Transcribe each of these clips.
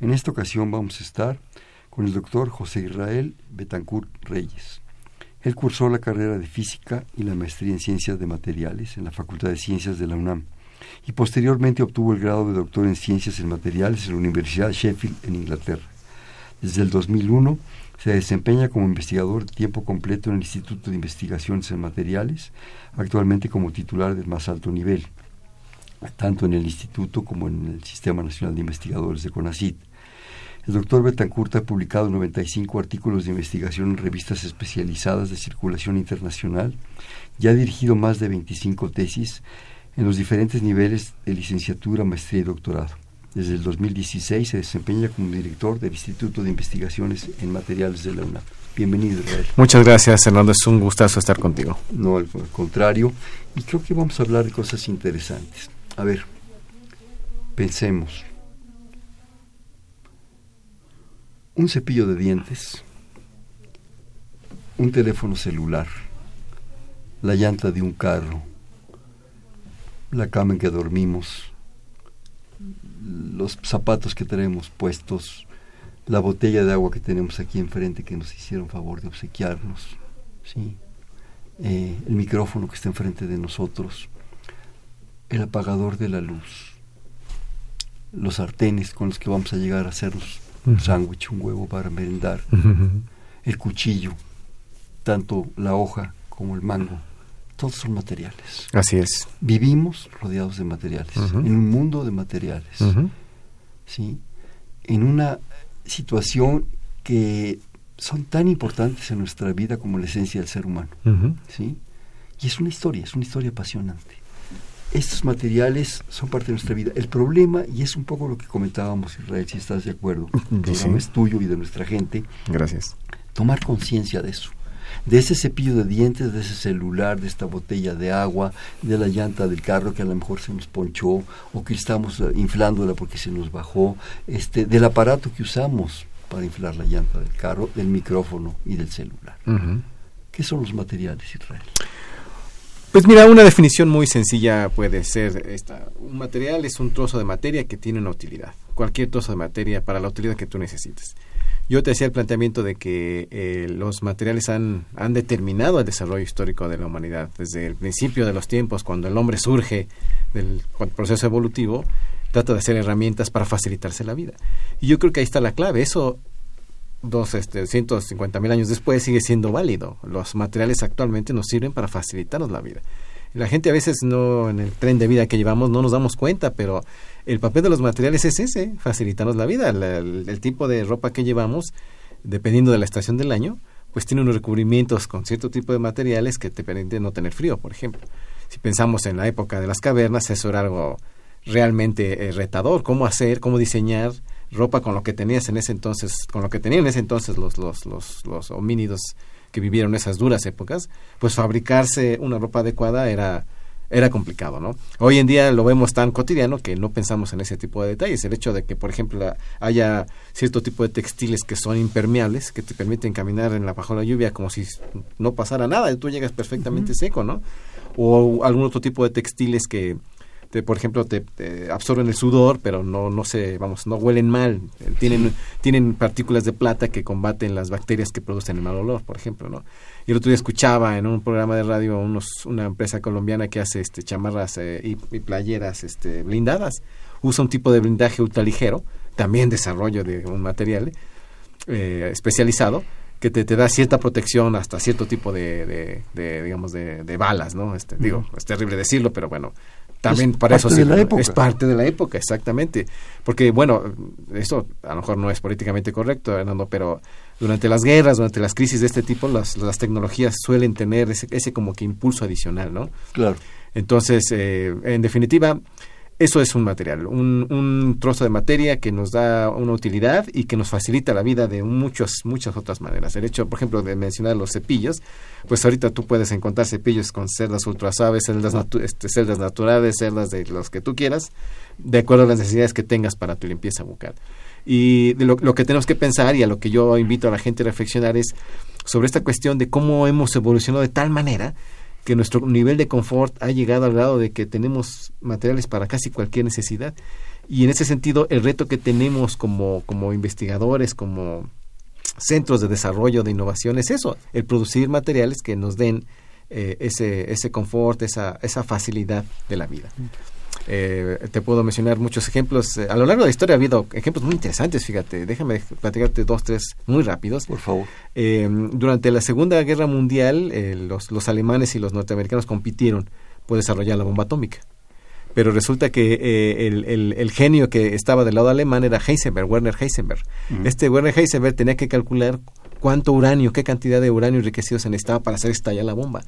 En esta ocasión vamos a estar con el doctor José Israel Betancourt Reyes. Él cursó la carrera de Física y la maestría en Ciencias de Materiales en la Facultad de Ciencias de la UNAM y posteriormente obtuvo el grado de doctor en Ciencias en Materiales en la Universidad de Sheffield en Inglaterra. Desde el 2001 se desempeña como investigador tiempo completo en el Instituto de Investigaciones en Materiales, actualmente como titular del más alto nivel, tanto en el instituto como en el Sistema Nacional de Investigadores de CONACYT. El doctor Betancourt ha publicado 95 artículos de investigación en revistas especializadas de circulación internacional y ha dirigido más de 25 tesis en los diferentes niveles de licenciatura, maestría y doctorado. Desde el 2016 se desempeña como director del Instituto de Investigaciones en Materiales de la UNAM. Bienvenido, Israel. Muchas gracias, Hernando. Es un gustazo estar contigo. No, al contrario. Y creo que vamos a hablar de cosas interesantes. A ver, pensemos. Un cepillo de dientes, un teléfono celular, la llanta de un carro, la cama en que dormimos, los zapatos que tenemos puestos, la botella de agua que tenemos aquí enfrente que nos hicieron favor de obsequiarnos, ¿sí? Eh, el micrófono que está enfrente de nosotros, el apagador de la luz, los sartenes con los que vamos a llegar a hacernos un sándwich, un huevo para merendar, el cuchillo, tanto la hoja como el mango, todos son materiales. Así es. Vivimos rodeados de materiales, en un mundo de materiales, ¿sí? En una situación que son tan importantes en nuestra vida como la esencia del ser humano, ¿sí? Y es una historia, es una historia apasionante. Estos materiales son parte de nuestra vida. El problema, y es un poco lo que comentábamos, Israel, si estás de acuerdo, el programa es tuyo y de nuestra gente. Gracias. Tomar conciencia de eso de ese cepillo de dientes, de ese celular, de esta botella de agua, de la llanta del carro que a lo mejor se nos ponchó o que estamos eh, inflándola porque se nos bajó, este, del aparato que usamos para inflar la llanta del carro, del micrófono y del celular. ¿Qué son los materiales, Israel? Pues mira, una definición muy sencilla puede ser esta. Un material es un trozo de materia que tiene una utilidad. Cualquier trozo de materia para la utilidad que tú necesites. Yo te hacía el planteamiento de que eh, los materiales han, han determinado el desarrollo histórico de la humanidad. Desde el principio de los tiempos, cuando el hombre surge del proceso evolutivo, trata de hacer herramientas para facilitarse la vida. Y yo creo que ahí está la clave. Eso, dos, este, 150 mil años después, sigue siendo válido. Los materiales actualmente nos sirven para facilitarnos la vida. La gente a veces no, en el tren de vida que llevamos, no nos damos cuenta, pero el papel de los materiales es ese, facilitarnos la vida. el, tipo de ropa que llevamos, dependiendo de la estación del año, pues tiene unos recubrimientos con cierto tipo de materiales que te permiten no tener frío, por ejemplo. Si pensamos en la época de las cavernas, eso era algo realmente eh, retador, cómo hacer, cómo diseñar ropa con lo que tenías en ese entonces, con lo que tenían en ese entonces los, los, los, los homínidos que vivieron esas duras épocas, pues fabricarse una ropa adecuada era era complicado, ¿no? Hoy en día lo vemos tan cotidiano que no pensamos en ese tipo de detalles. El hecho de que, por ejemplo, haya cierto tipo de textiles que son impermeables, que te permiten caminar en la bajo la lluvia como si no pasara nada, y tú llegas perfectamente seco, ¿no? O algún otro tipo de textiles que, por ejemplo, te, absorben el sudor, pero no, no se, vamos, no huelen mal. Tienen, tienen partículas de plata que combaten las bacterias que producen el mal olor, por ejemplo, ¿no? Y el otro día escuchaba en un programa de radio unos, una empresa colombiana que hace este chamarras eh, y, playeras este, blindadas. Usa un tipo de blindaje ultraligero, también desarrollo de un material eh, especializado, que te, te, da cierta protección hasta cierto tipo de, de, digamos de, de, balas no este, digo es terrible decirlo pero bueno también para eso sí, es parte de la época, exactamente. Porque, bueno, eso a lo mejor no es políticamente correcto, Hernando, pero durante las guerras, durante las crisis de este tipo, las, las tecnologías suelen tener ese, ese como que impulso adicional, ¿no? Claro. Entonces, eh, en definitiva, Eso es un material, un, un, trozo de materia que nos da una utilidad y que nos facilita la vida de muchas, muchas otras maneras. El hecho, por ejemplo, de mencionar los cepillos, pues ahorita tú puedes encontrar cepillos con cerdas ultra suaves, cerdas, este, naturales, cerdas de los que tú quieras, de acuerdo a las necesidades que tengas para tu limpieza bucal. Y de lo, lo que tenemos que pensar y a lo que yo invito a la gente a reflexionar es sobre esta cuestión de cómo hemos evolucionado de tal manera que nuestro nivel de confort ha llegado al grado de que tenemos materiales para casi cualquier necesidad. Y en ese sentido, el reto que tenemos como, como investigadores, como centros de desarrollo de innovación es eso, el producir materiales que nos den eh, ese, ese confort, esa, esa facilidad de la vida. Eh, te puedo mencionar muchos ejemplos. Eh, a lo largo de la historia ha habido ejemplos muy interesantes, fíjate. Déjame platicarte dos, tres muy rápidos. Por favor. Eh, durante la Segunda Guerra Mundial, los, los alemanes y los norteamericanos compitieron por desarrollar la bomba atómica. Pero resulta que el, el, genio que estaba del lado alemán era Heisenberg, Werner Heisenberg. Este Werner Heisenberg tenía que calcular cuánto uranio, qué cantidad de uranio enriquecido se necesitaba para hacer estallar la bomba.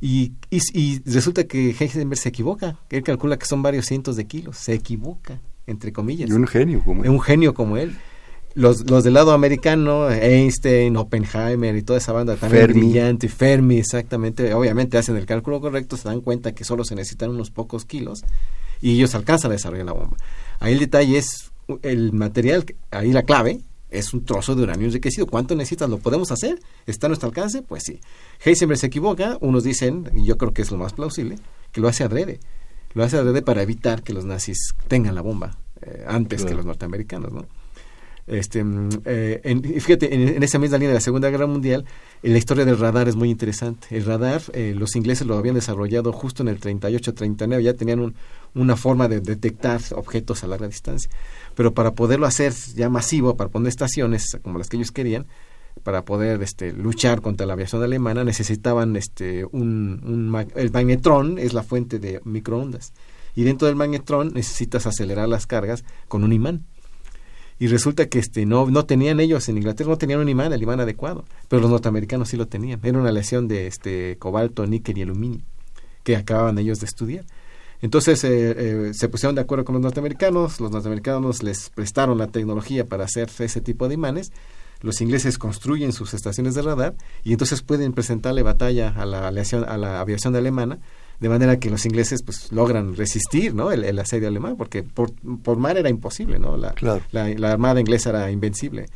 Y, y, resulta que Heisenberg se equivoca. Él calcula que son varios cientos de kilos. Se equivoca, entre comillas. Y un genio como él. Un genio como él. Los, los del lado americano, Einstein, Oppenheimer y toda esa banda también Fermi. brillante, Fermi, exactamente, obviamente hacen el cálculo correcto, se dan cuenta que solo se necesitan unos pocos kilos y ellos alcanzan a desarrollar la bomba. Ahí el detalle es el material, ahí la clave, es un trozo de uranio enriquecido. ¿Cuánto necesitas? ¿Lo podemos hacer? ¿Está a nuestro alcance? Pues sí. Heisenberg se equivoca, unos dicen, y yo creo que es lo más plausible, que lo hace adrede. Lo hace adrede para evitar que los nazis tengan la bomba eh, antes claro. que los norteamericanos, ¿no? Este, eh, en, fíjate, en, en, esa misma línea de la Segunda Guerra Mundial, en la historia del radar es muy interesante. El radar, eh, los ingleses lo habían desarrollado justo en el 38-39, ya tenían un, una forma de detectar objetos a larga distancia. Pero para poderlo hacer ya masivo, para poner estaciones como las que ellos querían, para poder este, luchar contra la aviación alemana, necesitaban este, un, un, el magnetrón, es la fuente de microondas. Y dentro del magnetrón necesitas acelerar las cargas con un imán y resulta que este no no tenían ellos en Inglaterra no tenían un imán el imán adecuado pero los norteamericanos sí lo tenían era una lesión de este cobalto níquel y aluminio que acababan ellos de estudiar entonces eh, eh, se pusieron de acuerdo con los norteamericanos los norteamericanos les prestaron la tecnología para hacer ese tipo de imanes los ingleses construyen sus estaciones de radar y entonces pueden presentarle batalla a la aviación, a la aviación alemana de manera que los ingleses pues logran resistir no el, el asedio alemán porque por, por, mar era imposible no la, claro. la, la, armada inglesa era invencible.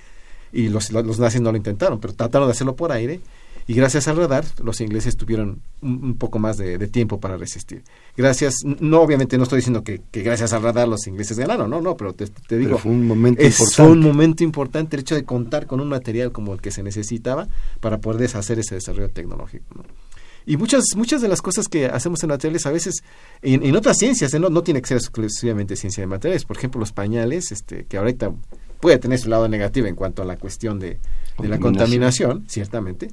Y los, los nazis no lo intentaron pero trataron de hacerlo por aire y gracias al radar los ingleses tuvieron un, un poco más de, de, tiempo para resistir gracias no obviamente no estoy diciendo que, que, gracias al radar los ingleses ganaron no no pero te, te digo pero fue un momento es importante. un momento importante el hecho de contar con un material como el que se necesitaba para poder deshacer ese desarrollo tecnológico ¿no? y muchas muchas de las cosas que hacemos en materiales a veces en, en otras ciencias ¿eh? no, no tiene que ser exclusivamente ciencia de materiales por ejemplo los pañales este que ahorita puede tener su lado negativo en cuanto a la cuestión de, de la contaminación ciertamente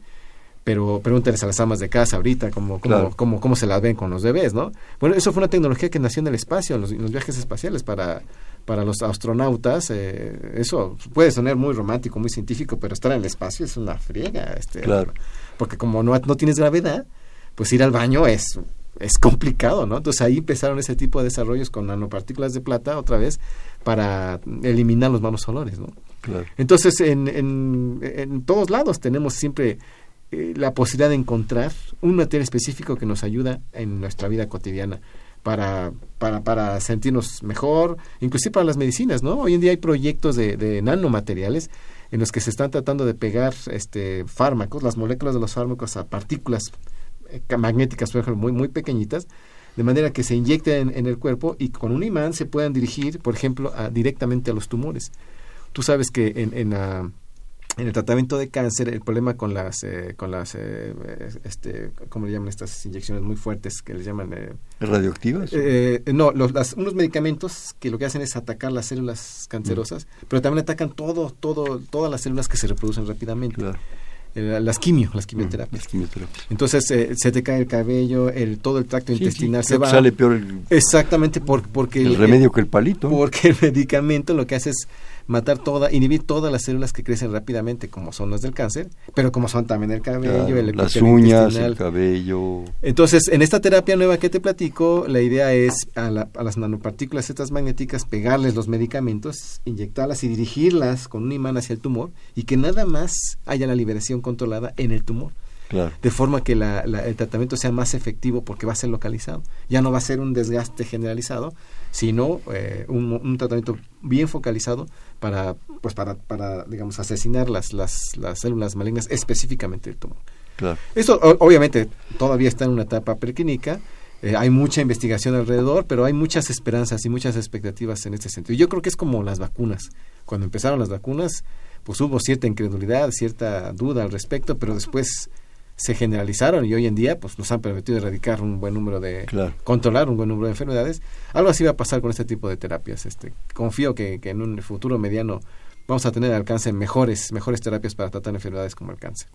pero pregúntales a las amas de casa ahorita cómo, cómo, Claro. cómo, cómo se las ven con los bebés, ¿no? Bueno, eso fue una tecnología que nació en el espacio, en los, en los viajes espaciales para, para los astronautas. Eh, eso puede sonar muy romántico, muy científico, pero estar en el espacio es una friega. Este, Claro. Porque como no, no tienes gravedad, pues ir al baño es, es complicado, ¿no? Entonces ahí empezaron ese tipo de desarrollos con nanopartículas de plata, otra vez, para eliminar los malos olores, ¿no? Claro. Entonces, en, en, en todos lados tenemos siempre eh, la posibilidad de encontrar un material específico que nos ayuda en nuestra vida cotidiana para, para, para sentirnos mejor, inclusive para las medicinas, ¿no? Hoy en día hay proyectos de, nanomateriales en los que se están tratando de pegar este fármacos, las moléculas de los fármacos a partículas eh, magnéticas, por ejemplo, muy, muy pequeñitas, de manera que se inyecten en, en, el cuerpo y con un imán se puedan dirigir, por ejemplo, a, directamente a los tumores. Tú sabes que en, en, uh, en el tratamiento de cáncer el problema con las eh, con las eh, este cómo le llaman estas inyecciones muy fuertes que les llaman eh, radioactivas eh, no los, las, unos medicamentos que lo que hacen es atacar las células cancerosas mm. pero también atacan todo todo todas las células que se reproducen rápidamente claro. Eh, las quimio, las quimioterapias. Mm, las quimioterapias. Entonces eh, se te cae el cabello, el todo el tracto sí, intestinal sí, se va. Sale peor el, Exactamente por, porque el, el remedio que el palito. Porque el medicamento lo que hace es matar toda, inhibir todas las células que crecen rápidamente, como son las del cáncer, pero como son también el cabello, el las uñas, el cabello. Entonces, en esta terapia nueva que te platico, la idea es a, las nanopartículas estas magnéticas pegarles los medicamentos, inyectarlas y dirigirlas con un imán hacia el tumor y que nada más haya la liberación controlada en el tumor. De forma que el tratamiento sea más efectivo porque va a ser localizado. Ya no va a ser un desgaste generalizado, sino eh, un, tratamiento bien focalizado para, pues para, para digamos, asesinar las, las, las células malignas específicamente del tumor. Esto obviamente todavía está en una etapa preclínica, eh, hay mucha investigación alrededor, pero hay muchas esperanzas y muchas expectativas en este sentido. Yo creo que es como las vacunas. Cuando empezaron las vacunas, pues hubo cierta incredulidad, cierta duda al respecto, pero después se generalizaron y hoy en día pues nos han permitido erradicar un buen número de controlar un buen número de enfermedades. Algo así va a pasar con este tipo de terapias este confío que, en un futuro mediano vamos a tener alcance mejores mejores terapias para tratar enfermedades como el cáncer.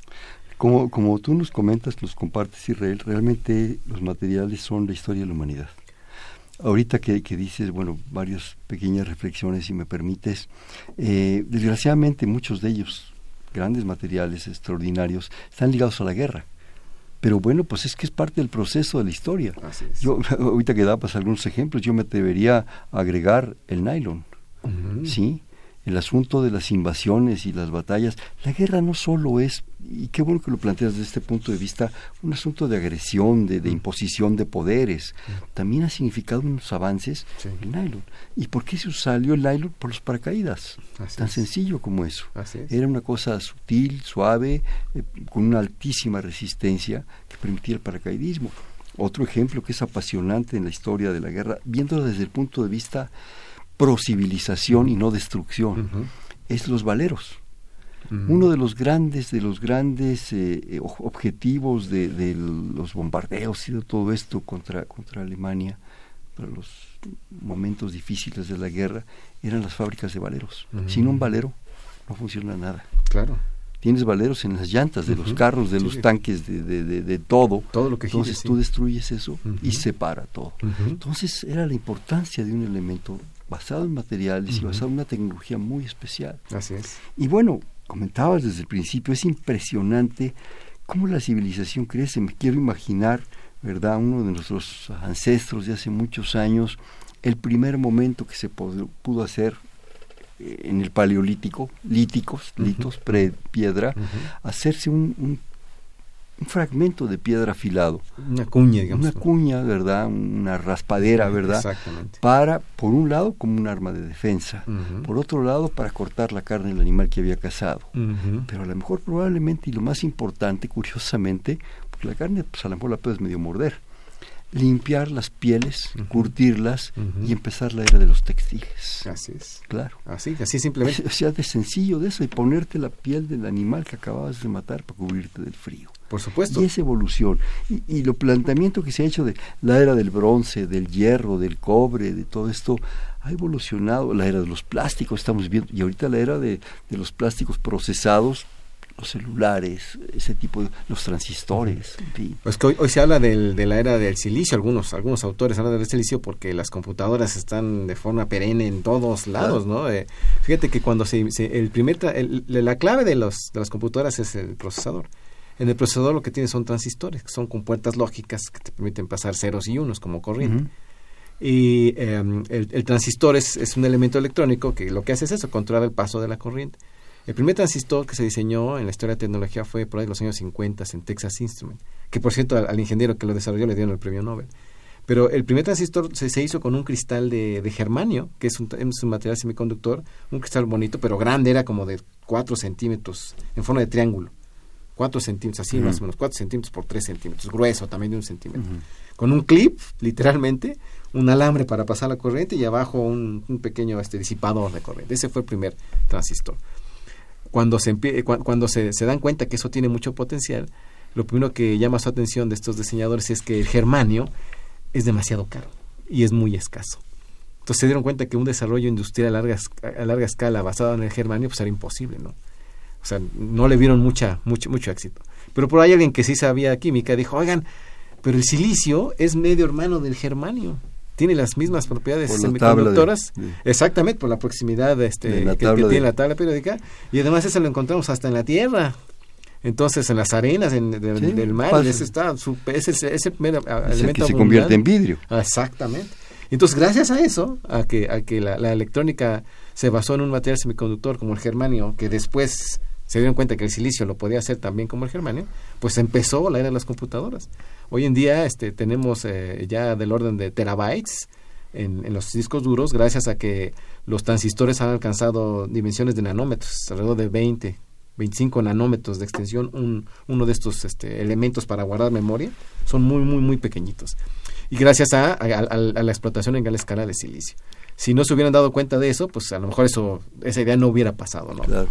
Como como tú nos comentas nos compartes Israel realmente los materiales son la historia de la humanidad. Ahorita que, que dices bueno varias pequeñas reflexiones si me permites eh, desgraciadamente muchos de ellos grandes materiales extraordinarios, están ligados a la guerra. Pero bueno, pues es que es parte del proceso de la historia. Yo, ahorita que dabas algunos ejemplos, yo me atrevería a agregar el nylon. ¿Sí? El asunto de las invasiones y las batallas, la guerra no solo es, y qué bueno que lo planteas desde este punto de vista, un asunto de agresión, de, imposición de poderes, también ha significado unos avances el nylon. ¿Y por qué se salió el nylon? Por los paracaídas, tan sencillo como eso. Era una cosa sutil, suave, eh, con una altísima resistencia que permitía el paracaidismo. Otro ejemplo que es apasionante en la historia de la guerra, viéndolo desde el punto de vista procivilización y no destrucción, es los valeros. Uno de los grandes, de los grandes eh, eh, objetivos de, los bombardeos y de todo esto contra, contra Alemania, para los momentos difíciles de la guerra, eran las fábricas de valeros. Sin un valero no funciona nada. Claro tienes valeros en las llantas de los carros, de los tanques, de, de, de, todo. Todo lo que Entonces tú destruyes eso y separa todo. Entonces era la importancia de un elemento basado en materiales y basado en una tecnología muy especial. Así es. Y bueno, comentabas desde el principio, es impresionante cómo la civilización crece. Me quiero imaginar, ¿verdad? Uno de nuestros ancestros de hace muchos años, el primer momento que se pudo hacer eh, en el paleolítico, líticos, litos, pre-piedra, hacerse un un fragmento de piedra afilado. Una cuña, digamos. Una cuña, ¿verdad? Una raspadera, ¿verdad? Exactamente. Para, por un lado, como un arma de defensa. Por otro lado, para cortar la carne del animal que había cazado. Pero a lo mejor, probablemente, y lo más importante, curiosamente, porque la carne, pues a lo mejor la puedes medio morder limpiar las pieles, curtirlas y empezar la era de los textiles. Así es. Claro. Así, así simplemente. O sea, de sencillo de eso y ponerte la piel del animal que acababas de matar para cubrirte del frío. Por supuesto. Y esa evolución. Y, y lo planteamiento que se ha hecho de la era del bronce, del hierro, del cobre, de todo esto, ha evolucionado. La era de los plásticos, estamos viendo, y ahorita la era de, de los plásticos procesados los celulares, ese tipo de los transistores, Pues que hoy, se habla del, de la era del silicio, algunos algunos autores hablan del silicio porque las computadoras están de forma perenne en todos lados, ¿no? Eh, fíjate que cuando se, el primer la clave de los de las computadoras es el procesador. En el procesador lo que tiene son transistores, que son compuertas lógicas que te permiten pasar ceros y unos como corriente. Y em, el, el, transistor es, es un elemento electrónico que lo que hace es eso, controlar el paso de la corriente. El primer transistor que se diseñó en la historia de tecnología fue por ahí en los años 50 en Texas Instruments, que por cierto al, ingeniero que lo desarrolló le dieron el premio Nobel. Pero el primer transistor se, hizo con un cristal de, germanio, que es un, material semiconductor, un cristal bonito, pero grande, era como de 4 centímetros, en forma de triángulo. 4 centímetros, así más o menos, 4 centímetros por 3 centímetros, grueso también de un centímetro. Con un clip, literalmente, un alambre para pasar la corriente y abajo un, un pequeño este, disipador de corriente. Ese fue el primer transistor cuando se, cuando se, dan cuenta que eso tiene mucho potencial, lo primero que llama su atención de estos diseñadores es que el germanio es demasiado caro y es muy escaso. Entonces se dieron cuenta que un desarrollo industrial a larga, a larga escala basado en el germanio pues era imposible, ¿no? O sea, no le vieron mucha, mucho, mucho éxito. Pero por ahí alguien que sí sabía química dijo, oigan, pero el silicio es medio hermano del germanio. tiene las mismas propiedades semiconductoras, exactamente por la proximidad este, que, tiene la tabla periódica, y además eso lo encontramos hasta en la Tierra. Entonces, en las arenas en, del mar, ese está, es ese, primer elemento que se convierte en vidrio. Exactamente. Entonces, gracias a eso, a que, a que la, electrónica se basó en un material semiconductor como el germanio, que después se dieron cuenta que el silicio lo podía hacer también como el germanio, pues empezó la era de las computadoras. Hoy en día este, tenemos eh, ya del orden de terabytes en, en, los discos duros, gracias a que los transistores han alcanzado dimensiones de nanómetros, alrededor de 20, 25 nanómetros de extensión, un, uno de estos este, elementos para guardar memoria, son muy, muy, muy pequeñitos. Y gracias a, la explotación en gran escala de silicio. Si no se hubieran dado cuenta de eso, pues a lo mejor eso, esa idea no hubiera pasado, ¿no? Claro.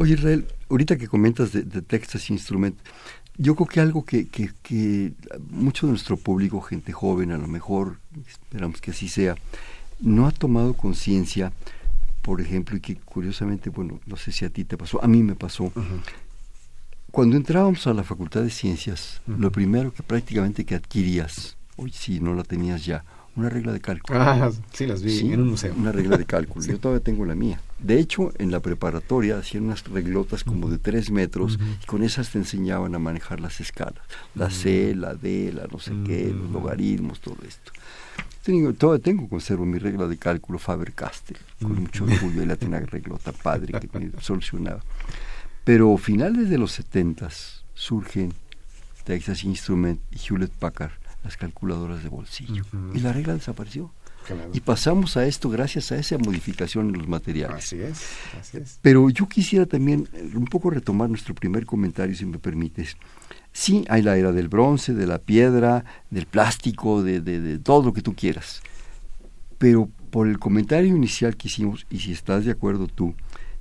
Oye, Israel, ahorita que comentas de, de Texas Instrument, yo creo que algo que, que, que mucho de nuestro público, gente joven, a lo mejor, esperamos que así sea, no ha tomado conciencia por ejemplo, y que curiosamente, bueno, no sé si a ti te pasó, a mí me pasó. Cuando entrábamos a la Facultad de Ciencias, lo primero que prácticamente que adquirías, hoy sí, no la tenías ya, una regla de cálculo. Ah, sí, las vi en un museo. Una regla de cálculo. Yo todavía tengo la mía. De hecho, en la preparatoria hacían unas reglotas como de tres metros y con esas te enseñaban a manejar las escalas. La C, la D, la no sé qué, los logaritmos, todo esto. Tengo, todavía tengo, conservo mi regla de cálculo Faber-Castell, con mucho orgullo, y la tenía reglota padre que me solucionaba. Pero finales de los 70 surgen Texas Instrument y Hewlett Packard, las calculadoras de bolsillo. Y la regla desapareció. Y pasamos a esto gracias a esa modificación en los materiales. Así es, así es. Pero yo quisiera también eh, un poco retomar nuestro primer comentario, si me permites. Sí, hay la era del bronce, de la piedra, del plástico, de, de, todo lo que tú quieras. Pero por el comentario inicial que hicimos, y si estás de acuerdo tú,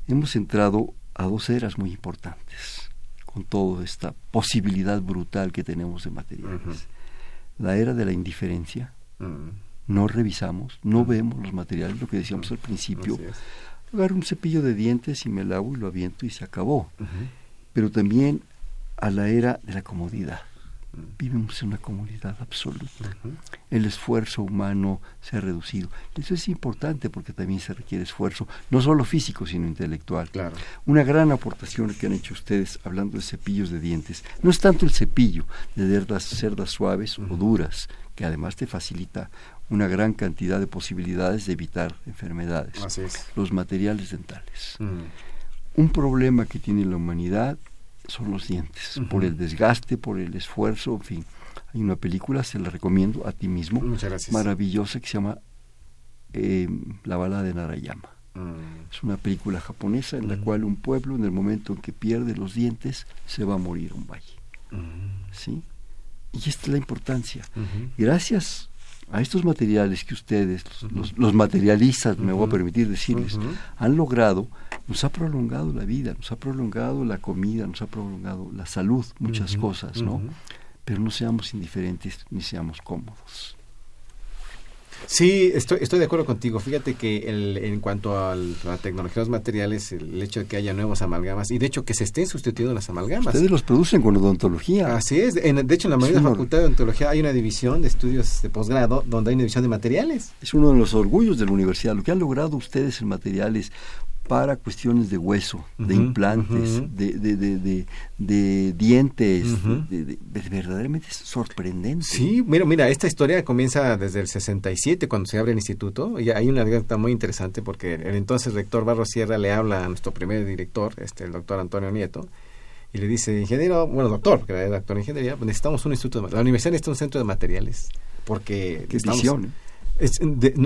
hemos entrado a dos eras muy importantes, con toda esta posibilidad brutal que tenemos de materiales. La era de la indiferencia, no revisamos, no vemos los materiales, lo que decíamos al principio. Agarro un cepillo de dientes y me lavo y lo aviento y se acabó. Pero también a la era de la comodidad. Vivimos en una comodidad absoluta. El esfuerzo humano se ha reducido. Eso es importante porque también se requiere esfuerzo, no solo físico, sino intelectual. Claro. Una gran aportación que han hecho ustedes hablando de cepillos de dientes. No es tanto el cepillo de cerdas, suaves o duras, que además te facilita una gran cantidad de posibilidades de evitar enfermedades. Los materiales dentales. Un problema que tiene la humanidad son los dientes, por el desgaste, por el esfuerzo, en fin. Hay una película, se la recomiendo a ti mismo, maravillosa, que se llama eh, La bala de Narayama. Mm. Es una película japonesa en la cual un pueblo, en el momento en que pierde los dientes, se va a morir un valle. Mm. ¿Sí? Y esta es la importancia. Gracias a estos materiales que ustedes, los, materialistas, me voy a permitir decirles, han logrado, nos ha prolongado la vida, nos ha prolongado la comida, nos ha prolongado la salud, muchas cosas, ¿no? Pero no seamos indiferentes ni seamos cómodos. Sí, estoy, estoy de acuerdo contigo. Fíjate que el, en cuanto a la tecnología de los materiales, el hecho de que haya nuevos amalgamas y de hecho que se estén sustituyendo las amalgamas. Ustedes los producen con odontología. Así es. de hecho, en la mayoría de la facultad de odontología hay una división de estudios de posgrado donde hay una división de materiales. Es uno de los orgullos de la universidad. Lo que han logrado ustedes en materiales para cuestiones de hueso, de implantes, de, de, de, de, dientes, verdaderamente es sorprendente. Sí, mira, mira, esta historia comienza desde el 67 cuando se abre el instituto y hay una anécdota muy interesante porque el entonces rector Barros Sierra le habla a nuestro primer director, este, el doctor Antonio Nieto, y le dice, ingeniero, bueno, doctor, porque era doctor en ingeniería, necesitamos un instituto, de, la universidad necesita un centro de materiales, porque... Qué visión, ¿eh?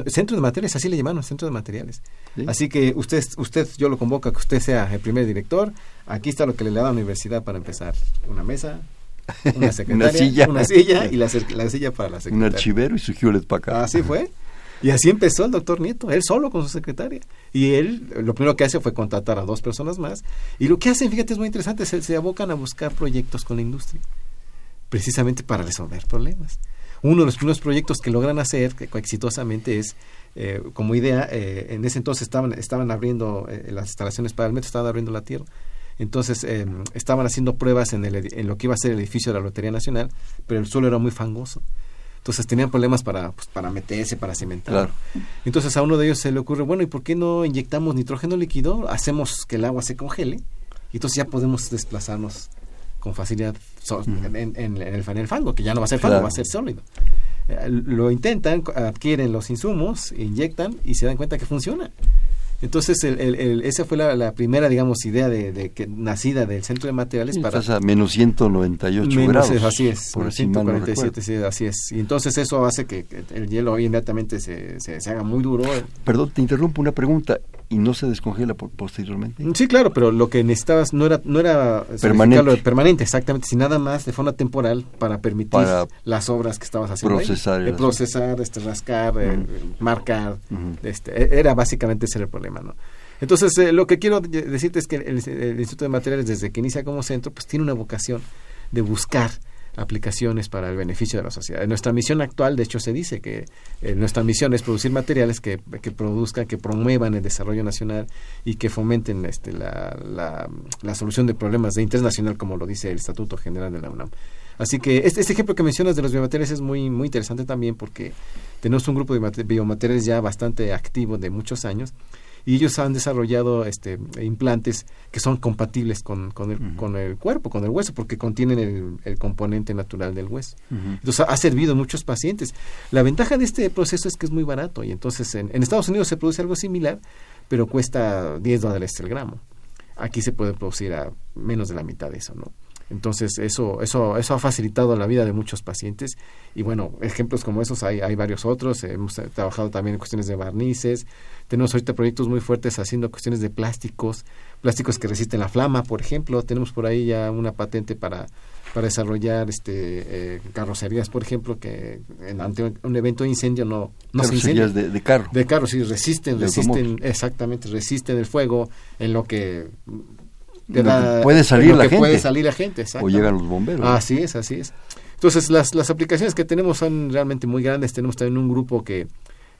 Centro de materiales, así le llamaron, centro de materiales. Así que usted, usted, yo lo convoco a que usted sea el primer director. Aquí está lo que le da la universidad para empezar. Una mesa, una secretaria, una silla, y la, silla para la secretaria. Un archivero y su Hewlett Packard. Así fue. Y así empezó el doctor Nieto, él solo con su secretaria. Y él lo primero que hace fue contratar a dos personas más. Y lo que hacen, fíjate, es muy interesante, se, se abocan a buscar proyectos con la industria, precisamente para resolver problemas. Uno de los primeros proyectos que logran hacer que, exitosamente es, eh, como idea, eh, en ese entonces estaban, estaban abriendo eh, las instalaciones para el metro, estaban abriendo la tierra. Entonces estaban haciendo pruebas en, el, en lo que iba a ser el edificio de la Lotería Nacional, pero el suelo era muy fangoso. Entonces tenían problemas para, pues, para meterse, para cimentar. Claro. Entonces a uno de ellos se le ocurre, bueno, ¿y por qué no inyectamos nitrógeno líquido? Hacemos que el agua se congele y entonces ya podemos desplazarnos con facilidad so- en, en- en el, en el fango, que ya no va a ser fango, Claro. va a ser sólido. Eh, Lo intentan, adquieren los insumos, inyectan y se dan cuenta que funciona. Entonces, el, el- el- esa fue la, la primera, digamos, idea de, de que nacida del centro de materiales para Estás a menos 198 Menos, grados. así es, Por menos así mal no 147, sí, así es. Y entonces eso hace que, que el hielo inmediatamente se, se, se haga muy duro. Perdón, te interrumpo una pregunta. ¿Y no se descongela por- posteriormente? Sí, claro, pero lo que necesitabas no era no era Permanente. permanente, exactamente, sino nada más de forma temporal para permitir Para las obras que estabas haciendo. procesar Eh, procesar, este, rascar, eh, marcar. Este, e- era básicamente ese era el problema, ¿no? Entonces, eh, lo que quiero de- decirte es que el, el Instituto de Materiales, desde que inicia como centro, pues tiene una vocación de buscar aplicaciones para el beneficio de la sociedad. Nuestra misión actual, de hecho, se dice que eh, nuestra misión es producir materiales que, que produzcan, que promuevan el desarrollo nacional y que fomenten este, la, la, solución de problemas de interés nacional, como lo dice el Estatuto General de la UNAM. Así que este, este ejemplo que mencionas de los biomateriales es muy, muy interesante también porque tenemos un grupo de mate- biomateriales ya bastante activo de muchos años y ellos han desarrollado este implantes que son compatibles con, con, el, con el cuerpo, con el hueso, porque contienen el, el componente natural del hueso. Entonces ha servido a muchos pacientes. La ventaja de este proceso es que es muy barato y entonces en, en Estados Unidos se produce algo similar, pero cuesta 10 dólares el gramo. Aquí se puede producir a menos de la mitad de eso, ¿no? Entonces eso eso eso ha facilitado la vida de muchos pacientes y bueno, ejemplos como esos hay hay varios otros, hemos trabajado también en cuestiones de barnices, tenemos ahorita proyectos muy fuertes haciendo cuestiones de plásticos, plásticos que resisten la flama, por ejemplo, tenemos por ahí ya una patente para para desarrollar este eh, carrocerías, por ejemplo, que en, ante un evento de incendio no no se incendia. Carrocerías de, de carro. De carros, sí, resisten, De resisten, automóvil. exactamente, resisten el fuego en lo que... En puede salir en lo la que gente. puede salir la gente, o llegan los bomberos. Así es, así es. Entonces, las, las aplicaciones que tenemos son realmente muy grandes. Tenemos también un grupo que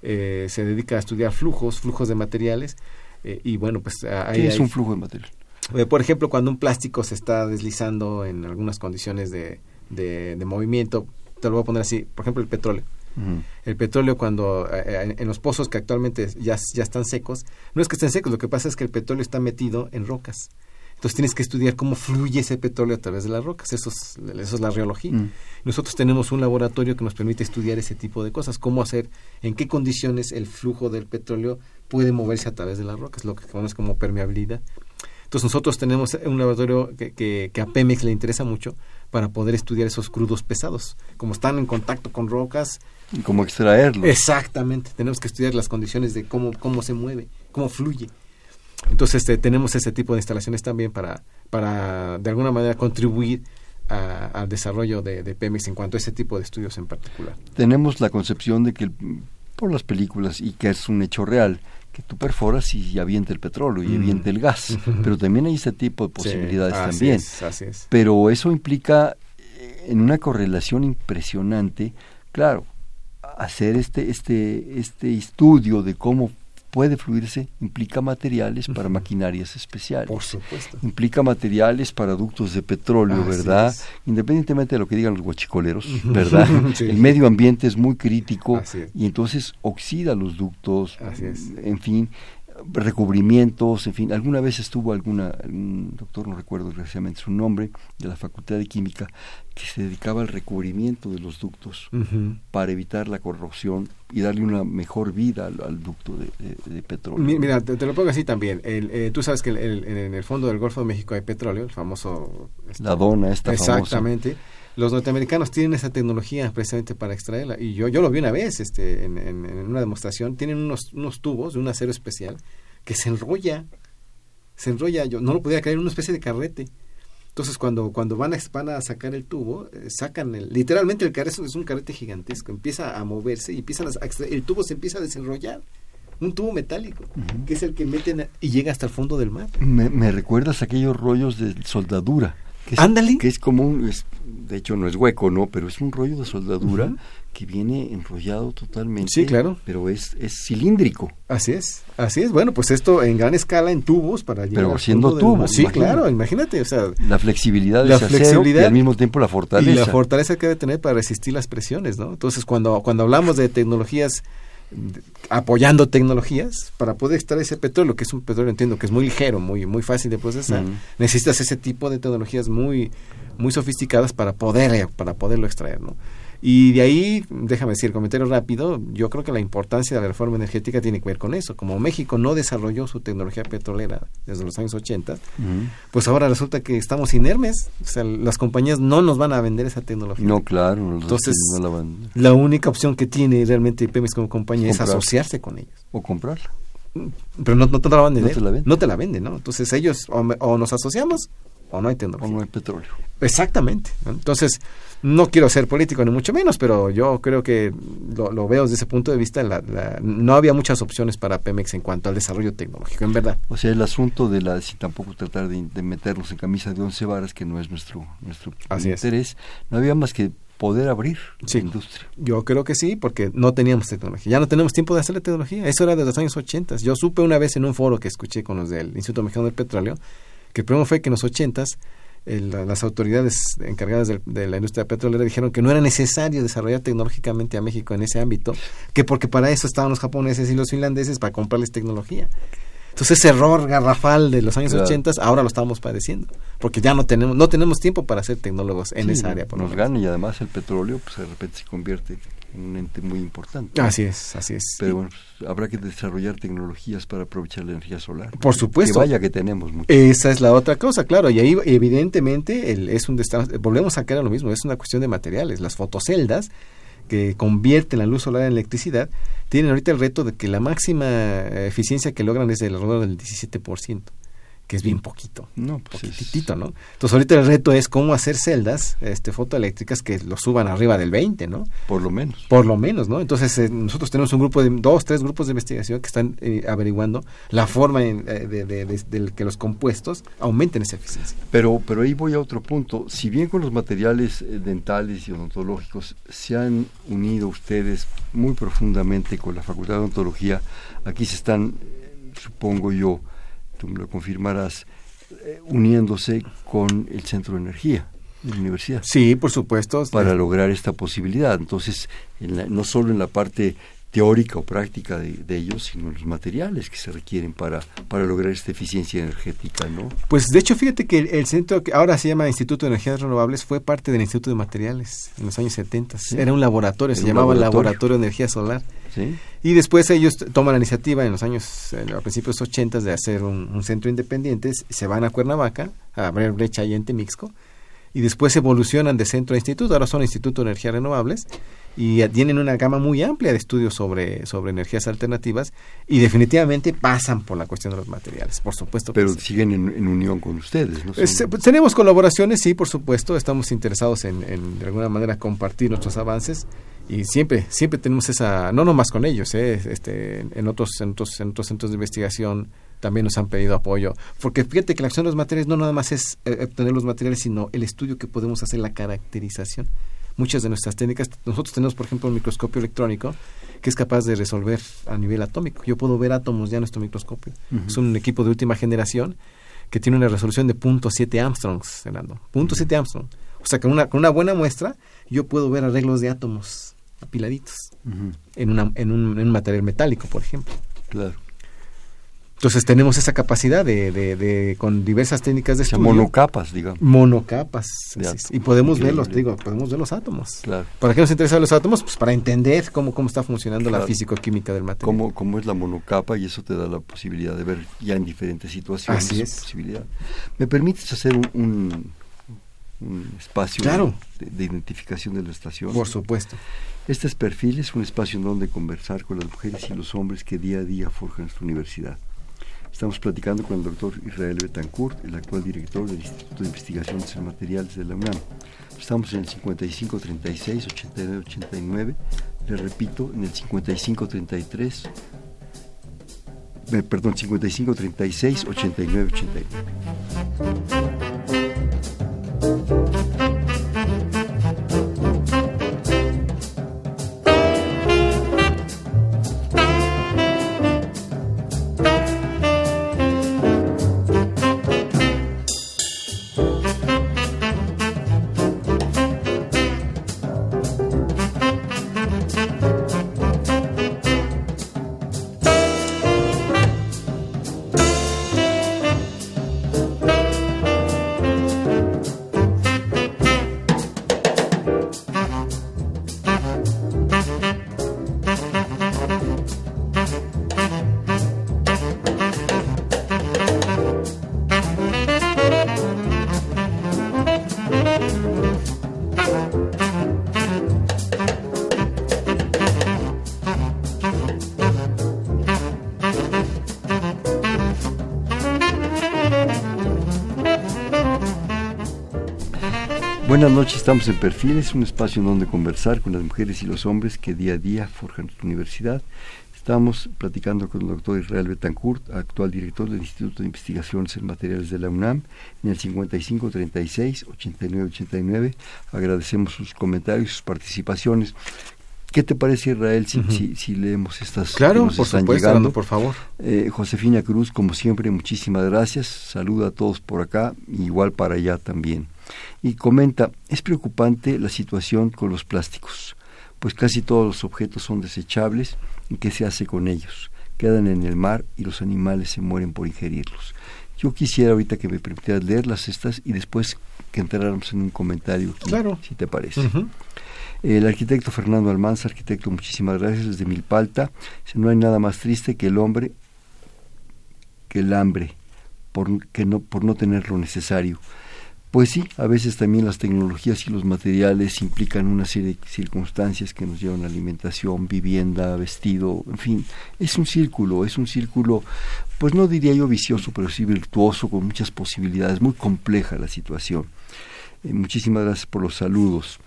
eh, se dedica a estudiar flujos, flujos de materiales. eh, y bueno, pues ahí ¿Qué es hay- un flujo de material? eh, por ejemplo, cuando un plástico se está deslizando en algunas condiciones de, de, de movimiento, te lo voy a poner así, por ejemplo, el petróleo. El petróleo cuando eh, en los pozos que actualmente ya, ya están secos, no es que estén secos, lo que pasa es que el petróleo está metido en rocas. Entonces tienes que estudiar cómo fluye ese petróleo a través de las rocas. Eso es, eso es la reología. Mm. Nosotros tenemos un laboratorio que nos permite estudiar ese tipo de cosas, cómo hacer, en qué condiciones el flujo del petróleo puede moverse a través de las rocas, lo que conocemos como permeabilidad. Entonces nosotros tenemos un laboratorio que, que, que a Pemex le interesa mucho para poder estudiar esos crudos pesados. Como están en contacto con rocas, Y ¿Cómo extraerlo? Exactamente, tenemos que estudiar las condiciones de cómo, cómo se mueve, cómo fluye. Entonces este, tenemos ese tipo de instalaciones también para, para de alguna manera contribuir a- al desarrollo de, de Pemex en cuanto a ese tipo de estudios en particular. Tenemos la concepción de que, por las películas, y que es un hecho real, que tú perforas y avienta el petróleo y Mm. avienta el gas. Pero también hay ese tipo de posibilidades Sí, así también. es, así es. Pero eso implica, eh, en una correlación impresionante, claro, hacer este, este, este estudio de cómo puede fluirse implica materiales para maquinarias especiales. Por supuesto. implica materiales para ductos de petróleo, ¿verdad? Independientemente de lo que digan los guachicoleros. ¿verdad? Sí. El medio ambiente es muy crítico y entonces oxida los ductos, Así es. en fin, recubrimientos, en fin. Alguna vez estuvo alguna, algún doctor, no recuerdo desgraciadamente su nombre, de la Facultad de Química, que se dedicaba al recubrimiento de los ductos para evitar la corrosión y darle una mejor vida al, al ducto de, de- de petróleo. Mi- Mira, te, te lo pongo así también. El, eh, tú sabes que el- el- en el fondo del Golfo de México hay petróleo, el famoso... este, La dona esta famosa. Los norteamericanos tienen esa tecnología precisamente para extraerla. Y yo, yo lo vi una vez este, en, en- en una demostración. Tienen unos, unos tubos de un acero especial que se enrolla. Se enrolla. Yo no lo podía creer, una especie de carrete. Entonces, cuando, cuando van, a, van a sacar el tubo, eh, sacan el, literalmente el carrete es un carrete gigantesco, empieza a moverse y empiezan a, el tubo se empieza a desenrollar. Un tubo metálico, que es el que meten a- y llega hasta el fondo del mar. Me, me recuerdas aquellos rollos de soldadura Que es, Ándale. Que es como un, es- de hecho no es hueco, ¿no? Pero es un rollo de soldadura que viene enrollado totalmente. Sí, claro. Pero es, es cilíndrico. Así es, así es. Bueno, pues esto en gran escala en tubos para llegar Pero siendo tubos. Sí, imagínate. claro, imagínate, o sea, La flexibilidad de La ese acero flexibilidad y al mismo tiempo la fortaleza. y la fortaleza que debe tener para resistir las presiones, ¿no? Entonces, cuando cuando hablamos de tecnologías apoyando tecnologías para poder extraer ese petróleo, que es un petróleo entiendo que es muy ligero, muy muy fácil de procesar, necesitas ese tipo de tecnologías muy muy sofisticadas para poder para poderlo extraer, ¿no? Y de ahí, déjame decir, comentario rápido, yo creo que la importancia de la reforma energética tiene que ver con eso. Como México no desarrolló su tecnología petrolera desde los años 80, Ujú. pues ahora resulta que estamos inermes, o sea, las compañías no nos van a vender esa tecnología. No, claro. Entonces, no la van- La única opción que tiene realmente Pemex como compañía es asociarse con ellos. O comprarla. Pero no, no te la van a No vender. te la venden. No te la venden, ¿no? Entonces ellos o nos asociamos o no hay O tecnología. no hay petróleo. Exactamente. Entonces, no quiero ser político ni mucho menos, pero yo creo que lo, lo veo desde ese punto de vista. la- la- no había muchas opciones para Pemex en cuanto al desarrollo tecnológico, en verdad. O sea, el asunto de la, si tampoco tratar de, de meternos en camisa de once varas, que no es nuestro, nuestro Así es. interés, no había más que poder abrir Sí. la industria. Yo creo que sí, porque no teníamos tecnología. Ya no tenemos tiempo de hacer la tecnología. Eso era de los años 80. Yo supe una vez en un foro que escuché con los del Instituto Mexicano del Petróleo, que el problema fue que en los 80 las autoridades encargadas de, la industria petrolera dijeron que no era necesario desarrollar tecnológicamente a México en ese ámbito, que porque para eso estaban los japoneses y los finlandeses para comprarles tecnología. Entonces ese error garrafal de los años Claro. 80 ahora lo estamos padeciendo, porque ya no tenemos no tenemos tiempo para ser tecnólogos en Sí, esa área. por Nos gana y además el petróleo, pues de repente se convierte un ente muy importante. Así es, así es. Pero bueno, pues, habrá que desarrollar tecnologías para aprovechar la energía solar. Por supuesto. Que vaya que tenemos mucho. Esa es la otra cosa, claro, y ahí evidentemente el, es un volvemos a caer a lo mismo, es una cuestión de materiales. Las fotoceldas que convierten la luz solar en electricidad tienen ahorita el reto de que la máxima eh, eficiencia que logran es del alrededor del 17%, que es bien poquito. No, pues es- Poquitito, ¿no? Entonces ahorita el reto es cómo hacer celdas este, fotoeléctricas que lo suban arriba del 20, ¿no? por lo menos. Por lo menos, ¿no? Entonces, eh, nosotros tenemos un grupo de dos, tres grupos de investigación que están eh, averiguando la forma en, eh, de, de- que los compuestos aumenten esa eficiencia. Pero, pero ahí voy a otro punto. Si bien con los materiales eh, dentales y odontológicos se han unido ustedes muy profundamente con la Facultad de Odontología, aquí se están, supongo yo, tú me lo confirmarás, eh, uniéndose con el Centro de Energía de la universidad Sí, por supuesto. para lograr esta posibilidad. Entonces, en la- no solo en la parte teórica o práctica de, de ellos, sino los materiales que se requieren para, para lograr esta eficiencia energética, ¿no? Pues de hecho, fíjate que el, el centro que ahora se llama Instituto de Energías Renovables fue parte del Instituto de Materiales en los años 70. Sí. Era un laboratorio, se un llamaba laboratorio. Laboratorio de Energía Solar. ¿Sí? Y después ellos toman la iniciativa en los años, a principios 80 de hacer un, un centro independiente, se van a Cuernavaca, a abrir brecha ahí en Temixco, y después evolucionan de centro a instituto, ahora son Instituto de Energías Renovables, y tienen una gama muy amplia de estudios sobre, sobre energías alternativas, y definitivamente pasan por la cuestión de los materiales, por supuesto. que Pero sí. siguen en, en unión con ustedes, ¿no? Es- pues, tenemos colaboraciones, sí, por supuesto. Estamos interesados en, en, de alguna manera compartir nuestros avances y siempre, siempre tenemos esa, no nomás con ellos, eh, este, en otros, en otros, en otros centros de investigación también nos han pedido apoyo, porque fíjate que la acción de los materiales no nada más es eh, obtener los materiales, sino el estudio que podemos hacer, la caracterización. Muchas de nuestras técnicas, nosotros tenemos, por ejemplo, un microscopio electrónico que es capaz de resolver a nivel atómico. Yo puedo ver átomos ya en nuestro microscopio. Es un equipo de última generación que tiene una resolución de .7 Armstrongs, Fernando. .7 Armstrong. O sea, con una, con una buena muestra yo puedo ver arreglos de átomos apiladitos en, una, en, un, en un material metálico, por ejemplo. claro. Entonces tenemos esa capacidad de, de, de con diversas técnicas de O sea, estudio. monocapas, digamos. monocapas. Y podemos verlos, digo, podemos ver los átomos. Claro. ¿Para qué nos interesan los átomos? Pues para entender cómo, cómo está funcionando la físico-química del material. Cómo, cómo es la monocapa y eso te da la posibilidad de ver ya en diferentes situaciones. Así es. Posibilidad. ¿Me permites hacer un, un, un espacio Claro. de, de identificación de la estación? Por supuesto. Este es Perfil, es un espacio en donde conversar con las mujeres y los hombres que día a día forjan nuestra universidad. Estamos platicando con el doctor Israel Betancourt, el actual director del Instituto de Investigaciones en Materiales de la UNAM. Estamos en el 5536 8989, le repito, en el 5533, eh, perdón, 5536 8989. Buenas noches, estamos en Perfiles, un espacio en donde conversar con las mujeres y los hombres que día a día forjan nuestra universidad. Estamos platicando con el doctor Israel Betancourt, actual director del Instituto de Investigaciones en Materiales de la UNAM, en el 5536-8989. Agradecemos sus comentarios, y sus participaciones. ¿Qué te parece, Israel, si, si, leemos estas Claro, por supuesto, por favor. Eh, Josefina Cruz, como siempre, muchísimas gracias. Saluda a todos por acá, igual para allá también. Y comenta, es preocupante la situación con los plásticos, pues casi todos los objetos son desechables y ¿qué se hace con ellos? Quedan en el mar y los animales se mueren por ingerirlos. Yo quisiera ahorita que me permitieras leerlas estas y después que entráramos en un comentario, claro. si te parece. El arquitecto Fernando Almanza, arquitecto, muchísimas gracias desde Milpalta. No hay nada más triste que el hombre, que el hambre, por, que no, por no tener lo necesario. Pues sí, a veces también las tecnologías y los materiales implican una serie de circunstancias que nos llevan a alimentación, vivienda, vestido, en fin, es un círculo, es un círculo, pues no diría yo vicioso, pero sí virtuoso, con muchas posibilidades, muy compleja la situación. Eh, muchísimas gracias por los saludos.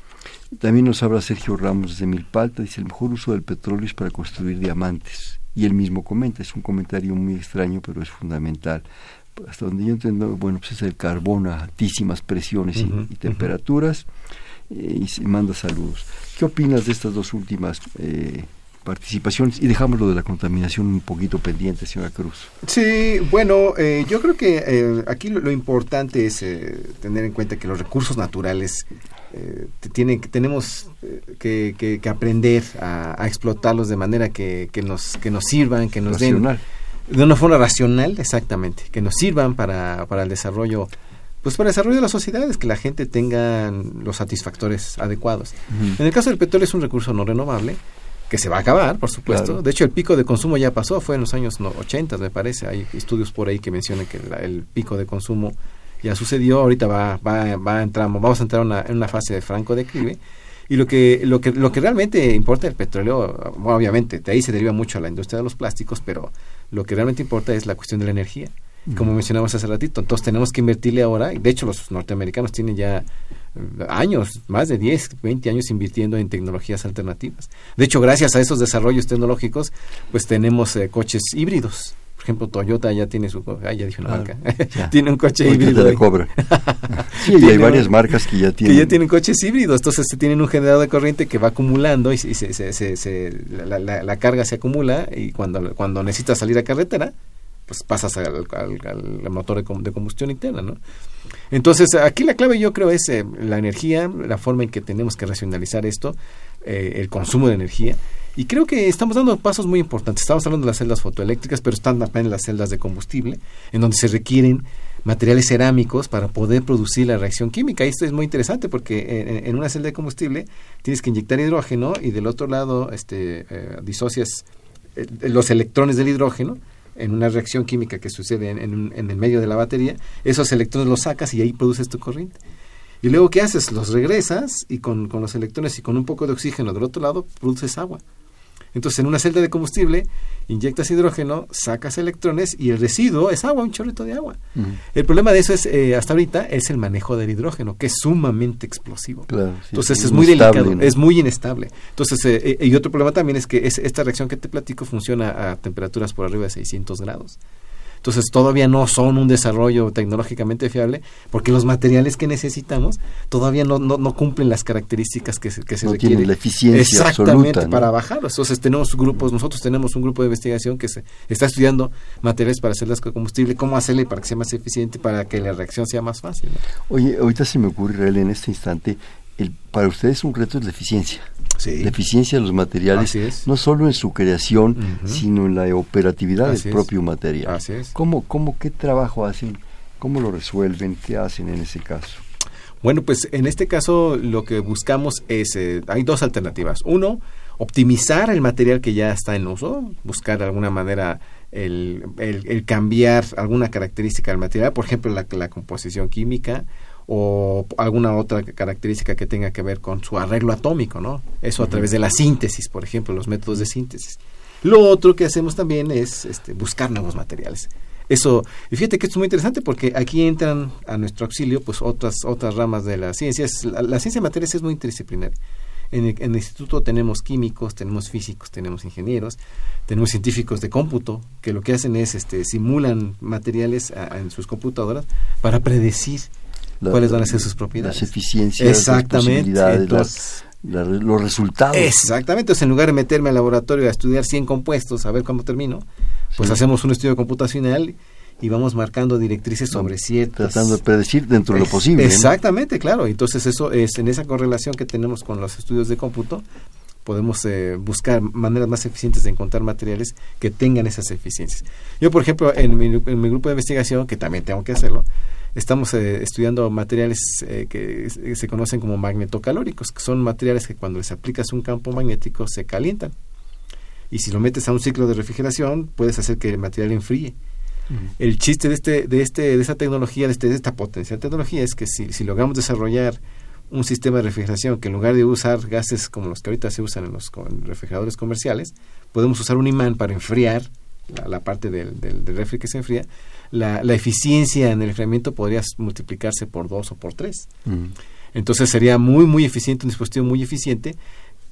También nos habla Sergio Ramos desde Milpalta, dice el mejor uso del petróleo es para construir diamantes. Y él mismo comenta, es un comentario muy extraño, pero es fundamental. Hasta donde yo entiendo, bueno, pues es el carbón a altísimas presiones y, temperaturas, eh, y se manda saludos. ¿Qué opinas de estas dos últimas eh, participaciones y dejamos lo de la contaminación un poquito pendiente, señora Cruz. Sí, bueno, eh, yo creo que eh, aquí lo, importante es eh, tener en cuenta que los recursos naturales tienen, tenemos que, que, aprender a, explotarlos de manera que, que, nos, que nos sirvan, que nos den de una forma racional, exactamente, que nos sirvan para, para el desarrollo pues para el desarrollo de las sociedades, que la gente tenga los satisfactores adecuados. En el caso del petróleo es un recurso no renovable, que se va a acabar, por supuesto. De hecho, el pico de consumo ya pasó, fue en los años 80, me parece. Hay estudios por ahí que mencionan que el pico de consumo ya sucedió. Ahorita va, va, va a entrar, vamos a entrar en una fase de franco declive. Y lo que, lo que, lo que realmente importa el petróleo, obviamente, de ahí se deriva mucho a la industria de los plásticos, pero lo que realmente importa es la cuestión de la energía como mencionamos hace ratito. Entonces tenemos que invertirle ahora, de hecho los norteamericanos tienen ya años, más de 10, 20 años invirtiendo en tecnologías alternativas. De hecho, gracias a esos desarrollos tecnológicos, pues tenemos eh, coches híbridos. Por ejemplo, Toyota ya tiene su... Ah, ya dije una marca. tiene un coche híbrido. De cobra. sí, y hay varias marcas que ya tienen... Que ya tienen coches híbridos. Entonces, se tienen un generador de corriente que va acumulando y, se, se, se, la, la, la, carga se acumula y cuando, cuando necesita salir a carretera, pues pasas al, motor de, combustión interna, ¿no? Entonces, aquí la clave yo creo es eh, la energía, la forma en que tenemos que racionalizar esto, eh, el consumo de energía. Y creo que estamos dando pasos muy importantes. Estamos hablando de las celdas fotoeléctricas, pero están también las celdas de combustible, en donde se requieren materiales cerámicos para poder producir la reacción química. Y esto es muy interesante porque en, una celda de combustible tienes que inyectar hidrógeno y del otro lado este, eh, disocias los electrones del hidrógeno en una reacción química que sucede en, el medio de la batería, esos electrones los sacas y ahí produces tu corriente. Y luego, ¿qué haces? Los regresas y con, con los electrones y con un poco de oxígeno del otro lado produces agua. Entonces, en una celda de combustible, inyectas hidrógeno, sacas electrones y el residuo es agua, un chorrito de agua. El problema de eso es, eh, hasta ahorita, es el manejo del hidrógeno, que es sumamente explosivo. Entonces, es, muy delicado, es muy inestable. Entonces, eh, eh, y otro problema también es que es, esta reacción que te platico funciona a temperaturas por arriba de 600 grados. Entonces todavía no son un desarrollo tecnológicamente fiable porque los materiales que necesitamos todavía no, no, cumplen las características que se, que se no requieren. la eficiencia Exactamente, para bajarlos. Entonces tenemos grupos, nosotros tenemos un grupo de investigación que se está estudiando materiales para hacerlas con combustible, cómo hacerle para que sea más eficiente, para que la reacción sea más fácil. Oye, ahorita se me ocurre, en este instante, el, para ustedes un reto es la eficiencia. La eficiencia de los materiales, no solo en su creación, sino en la operatividad del propio material. Así es. ¿Cómo, cómo, ¿Qué trabajo hacen? ¿Cómo lo resuelven? ¿Qué hacen en ese caso? Bueno, pues en este caso lo que buscamos es, eh, hay dos alternativas. Uno, optimizar el material que ya está en uso, buscar de alguna manera el, el, cambiar alguna característica del material, por ejemplo la, la composición química o alguna otra característica que tenga que ver con su arreglo atómico, ¿no? Eso a través de la síntesis, por ejemplo, los métodos de síntesis. Lo otro que hacemos también es este, buscar nuevos materiales. Eso, y fíjate que esto es muy interesante porque aquí entran a nuestro auxilio pues otras otras ramas de la ciencia. La, la ciencia de materiales es muy interdisciplinaria. En el, en el, instituto tenemos químicos, tenemos físicos, tenemos ingenieros, tenemos científicos de cómputo que lo que hacen es este, simulan materiales a, en sus computadoras para predecir la, cuáles van a ser sus propiedades. Las eficiencias, Exactamente. las posibilidades, Entonces, la, la, los resultados. Exactamente. Entonces, en lugar de meterme al laboratorio a estudiar 100 compuestos, a ver cómo termino, pues sí. hacemos un estudio computacional y vamos marcando directrices sobre ciertas tratando de predecir dentro de lo posible exactamente ¿no? claro entonces eso es en esa correlación que tenemos con los estudios de cómputo podemos eh, buscar maneras más eficientes de encontrar materiales que tengan esas eficiencias. Yo por ejemplo en mi, en mi grupo de investigación que también tengo que hacerlo estamos eh, estudiando materiales eh, que se conocen como magnetocalóricos que son materiales que cuando les aplicas un campo magnético se calientan. Y si lo metes a un ciclo de refrigeración puedes hacer que el material enfríe. El chiste de este de este de esta tecnología de, este, de esta potencial tecnología es que si, si, logramos desarrollar un sistema de refrigeración que en lugar de usar gases como los que ahorita se usan en los refrigeradores comerciales podemos usar un imán para enfriar la, la parte del, del, del, refri que se enfría la, la, eficiencia en el enfriamiento podría multiplicarse por dos o por tres. Uh entonces sería muy muy eficiente un dispositivo muy eficiente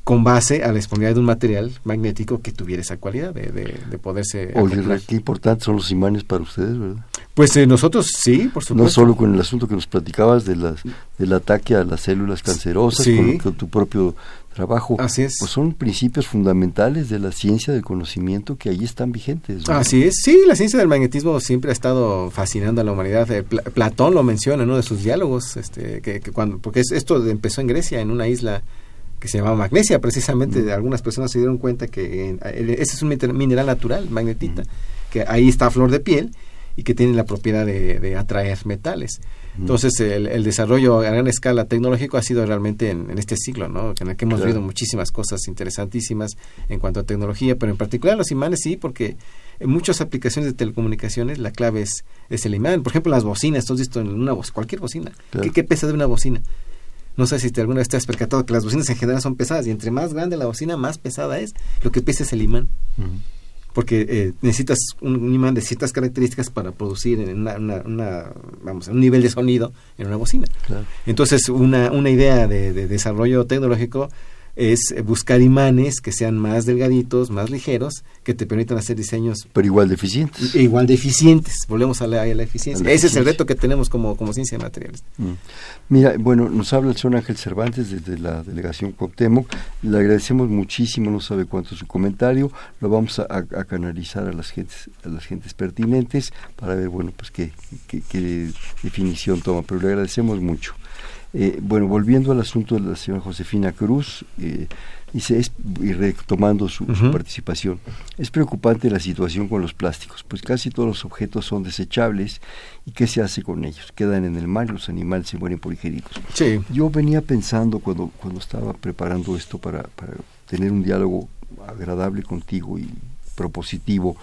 con base a la disponibilidad de un material magnético que tuviera esa cualidad de, de, de poderse... Oye, qué importantes son los imanes para ustedes, ¿verdad? Pues eh, nosotros sí, por supuesto. No solo con el asunto que nos platicabas de las, del ataque a las células cancerosas, sí. con, con, tu propio trabajo. Así es. Pues son principios fundamentales de la ciencia del conocimiento que ahí están vigentes. Así es. Sí, la ciencia del magnetismo siempre ha estado fascinando a la humanidad. Eh, Pl Platón lo menciona en uno de sus diálogos, este, que, que cuando, porque es, esto empezó en Grecia, en una isla que se llamaba magnesia, precisamente mm. algunas personas se dieron cuenta que en, ese es un mineral natural, magnetita, mm. que ahí está a flor de piel y que tiene la propiedad de, de atraer metales. Mm. Entonces, el, el, desarrollo a gran escala tecnológico ha sido realmente en, en este siglo, ¿no? En el que hemos claro. visto muchísimas cosas interesantísimas en cuanto a tecnología, pero en particular los imanes sí, porque en muchas aplicaciones de telecomunicaciones la clave es, es el imán. Por ejemplo, las bocinas, tú has visto en una cualquier bocina. Claro. ¿Qué, ¿Qué pesa de una bocina? No sé si te alguna vez te has percatado que las bocinas en general son pesadas y entre más grande la bocina, más pesada es. Lo que pesa es el imán. Uh -huh. Porque eh, necesitas un, un, imán de ciertas características para producir en una, una, una, vamos, un nivel de sonido en una bocina. Claro. Entonces, una, una idea de, de desarrollo tecnológico es buscar imanes que sean más delgaditos, más ligeros, que te permitan hacer diseños. Pero igual de eficientes. Igual de eficientes. Volvemos a la, a la eficiencia. A la Ese eficiencia. es el reto que tenemos como, como ciencia de materiales. Mm. Mira, bueno, nos habla el señor Ángel Cervantes desde la delegación Cuauhtémoc. Le agradecemos muchísimo, no sabe cuánto su comentario. Lo vamos a, a, canalizar a las gentes, a las gentes pertinentes para ver, bueno, pues qué, qué, qué definición toma. Pero le agradecemos mucho. Eh, bueno, volviendo al asunto de la señora Josefina Cruz, eh, dice, es, y retomando su, uh -huh. su, participación, es preocupante la situación con los plásticos, pues casi todos los objetos son desechables y ¿qué se hace con ellos? Quedan en el mar y los animales se mueren por. Sí. Yo venía pensando cuando, cuando estaba preparando esto para, para tener un diálogo agradable contigo y propositivo.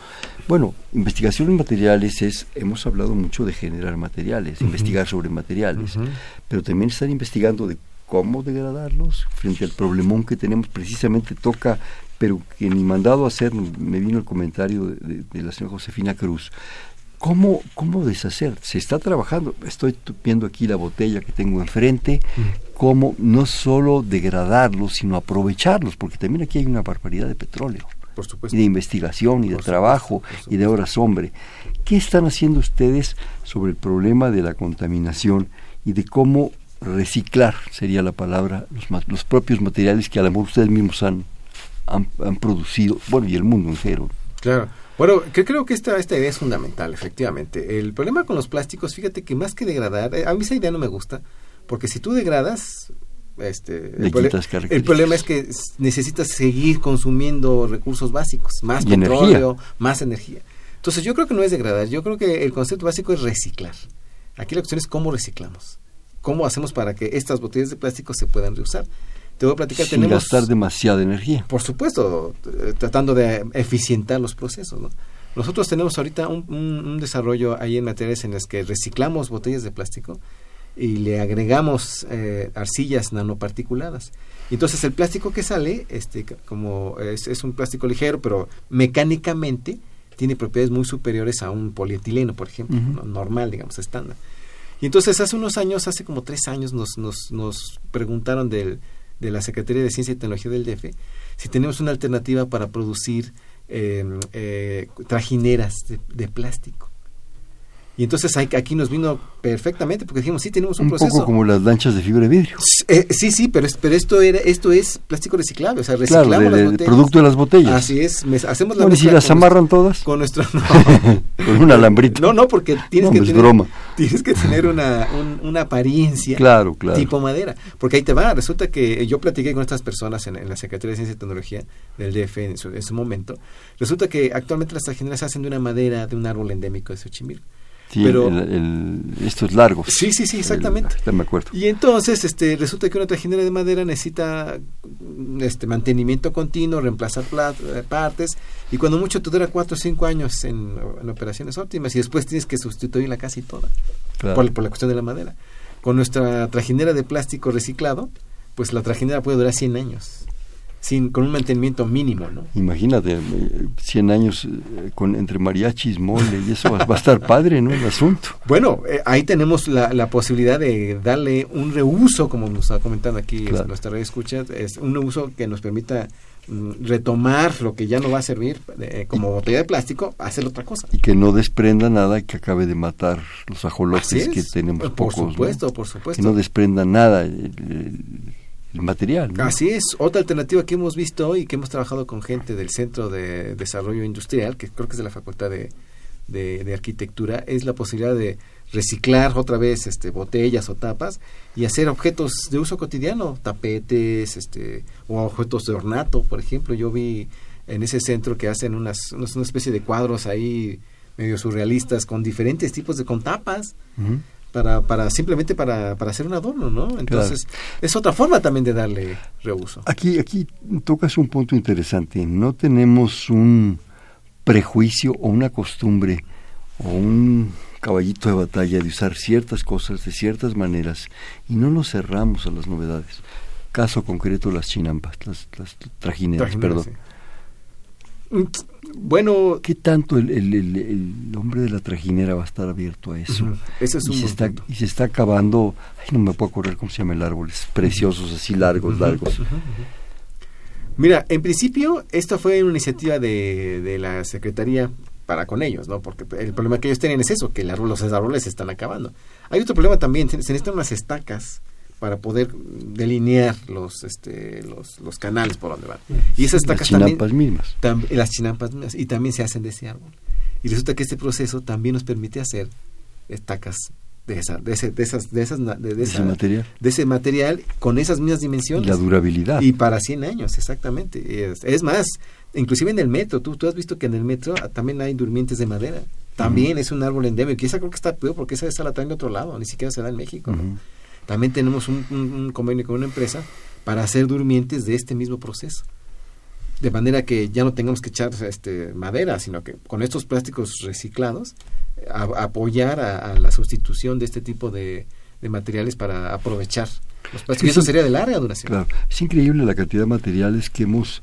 Bueno, investigación en materiales es, hemos hablado mucho de generar materiales, uh -huh. investigar sobre materiales, uh -huh. pero también estar investigando de cómo degradarlos frente al problemón que tenemos, precisamente toca, pero que ni mandado a hacer, me vino el comentario de, de, de la señora Josefina Cruz. ¿Cómo, ¿Cómo deshacer? Se está trabajando, estoy viendo aquí la botella que tengo enfrente, uh cómo no solo degradarlos, sino aprovecharlos, porque también aquí hay una barbaridad de petróleo por y de investigación y de trabajo y de horas hombre. ¿Qué están haciendo ustedes sobre el problema de la contaminación y de cómo reciclar, sería la palabra, los, los propios materiales que a lo mejor ustedes mismos han, han, han producido, bueno, y el mundo entero? Claro. Bueno, que creo que esta, esta idea es fundamental, efectivamente. El problema con los plásticos, fíjate que más que degradar, eh, a mí esa idea no me gusta, porque si tú degradas, este, el, prole el, problema es que necesitas seguir consumiendo recursos básicos, más y petróleo, energía. más energía. Entonces yo creo que no es degradar, yo creo que el concepto básico es reciclar. Aquí la cuestión es cómo reciclamos, cómo hacemos para que estas botellas de plástico se puedan reusar. Te voy a platicar, Sin tenemos... gastar demasiada energía. Por supuesto, eh, tratando de eficientar los procesos, ¿no? Nosotros tenemos ahorita un, un, un desarrollo ahí en materiales en las que reciclamos botellas de plástico y le agregamos eh, arcillas nanoparticuladas. Entonces el plástico que sale, este, como es, es, un plástico ligero, pero mecánicamente tiene propiedades muy superiores a un polietileno, por ejemplo, normal, digamos, estándar. Y entonces hace unos años, hace como tres años, nos, nos, nos preguntaron del, de la Secretaría de Ciencia y Tecnología del DF si tenemos una alternativa para producir eh, eh, trajineras de, plástico. Y entonces aquí nos vino perfectamente porque dijimos, sí, tenemos un, un proceso. poco como las lanchas de fibra de vidrio. Eh, sí, sí, pero, pero esto era esto es plástico reciclable, o sea, reciclamos claro, las botellas. producto de las botellas. Así es, hacemos la no, ¿Y si las amarran todas? Con nuestro... con un alambrito. No, no, porque tienes, no, que, es tener, broma. tienes que tener una, una apariencia claro, claro. tipo madera. Porque ahí te va, resulta que yo platiqué con estas personas en, en la Secretaría de Ciencia y Tecnología del DF en su, en su momento. Resulta que actualmente las trajineras se hacen de una madera de un árbol endémico de Xochimilco. Sí, pero el, el, estos largos. Sí, sí, sí, exactamente. El, me acuerdo. Y entonces, este, resulta que una trajinera de madera necesita este mantenimiento continuo, reemplazar partes, y cuando mucho te dura cuatro o cinco años en, en, operaciones óptimas, y después tienes que sustituirla casi toda, claro. por, por, la cuestión de la madera. Con nuestra trajinera de plástico reciclado, pues la trajinera puede durar 100 años sin con un mantenimiento mínimo, ¿no? Imagínate, 100 años eh, con entre mariachis, mole y eso va, va, a estar padre, ¿no? El asunto. Bueno, eh, ahí tenemos la, la, posibilidad de darle un reuso, como nos está comentando aquí claro. nuestra red escucha, es un reuso que nos permita mm, retomar lo que ya no va a servir eh, como botella de plástico, hacer otra cosa. Y que no desprenda nada y que acabe de matar los ajolotes que tenemos por pocos. Por supuesto, ¿no? por supuesto. Que no desprenda nada. El, el, el material. ¿no? Así es, otra alternativa que hemos visto y que hemos trabajado con gente del Centro de Desarrollo Industrial, que creo que es de la Facultad de, de, de Arquitectura, es la posibilidad de reciclar otra vez este botellas o tapas y hacer objetos de uso cotidiano, tapetes, este o objetos de ornato, por ejemplo, yo vi en ese centro que hacen unas, unas una especie de cuadros ahí medio surrealistas con diferentes tipos de con tapas. Uh -huh para, para simplemente para, para hacer un adorno, ¿no? Entonces, claro. es otra forma también de darle reuso. Aquí, aquí tocas un punto interesante. No tenemos un prejuicio o una costumbre o un caballito de batalla de usar ciertas cosas de ciertas maneras y no nos cerramos a las novedades. Caso concreto, las chinampas, las, las trajineras, Trajineras, perdón. Sí. Bueno, ¿qué tanto el, el, el, el, hombre de la trajinera va a estar abierto a eso? Uh -huh. Ese es y, un se está, y se está acabando, ay, no me puedo acordar cómo se llama el árbol, es preciosos, así largos, Uh -huh. largos. Uh -huh. Mira, en principio, esto fue una iniciativa de, de, la Secretaría para con ellos, ¿no? Porque el problema que ellos tienen es eso, que el árbol, los árboles se están acabando. Hay otro problema también, se necesitan unas estacas para poder delinear los este los, los canales por donde van. Y esas estacas las chinampas también, mismas. Tam, las chinampas mismas y también se hacen de ese árbol. Y resulta que este proceso también nos permite hacer estacas de esa de ese de esas de esas de, de, de esa, ese material de ese material con esas mismas dimensiones y la durabilidad y para 100 años exactamente es, es más inclusive en el metro tú tú has visto que en el metro también hay durmientes de madera también es un árbol endémico y esa creo que está peor porque esa, esa la traen de otro lado ni siquiera se da en México ¿no? También tenemos un, un, un convenio con una empresa para hacer durmientes de este mismo proceso de manera que ya no tengamos que echar este, madera, sino que con estos plásticos reciclados a, a apoyar a, a, la sustitución de este tipo de, de materiales para aprovechar los plásticos. Sí, y eso sería de larga duración. Claro, es increíble la cantidad de materiales que hemos,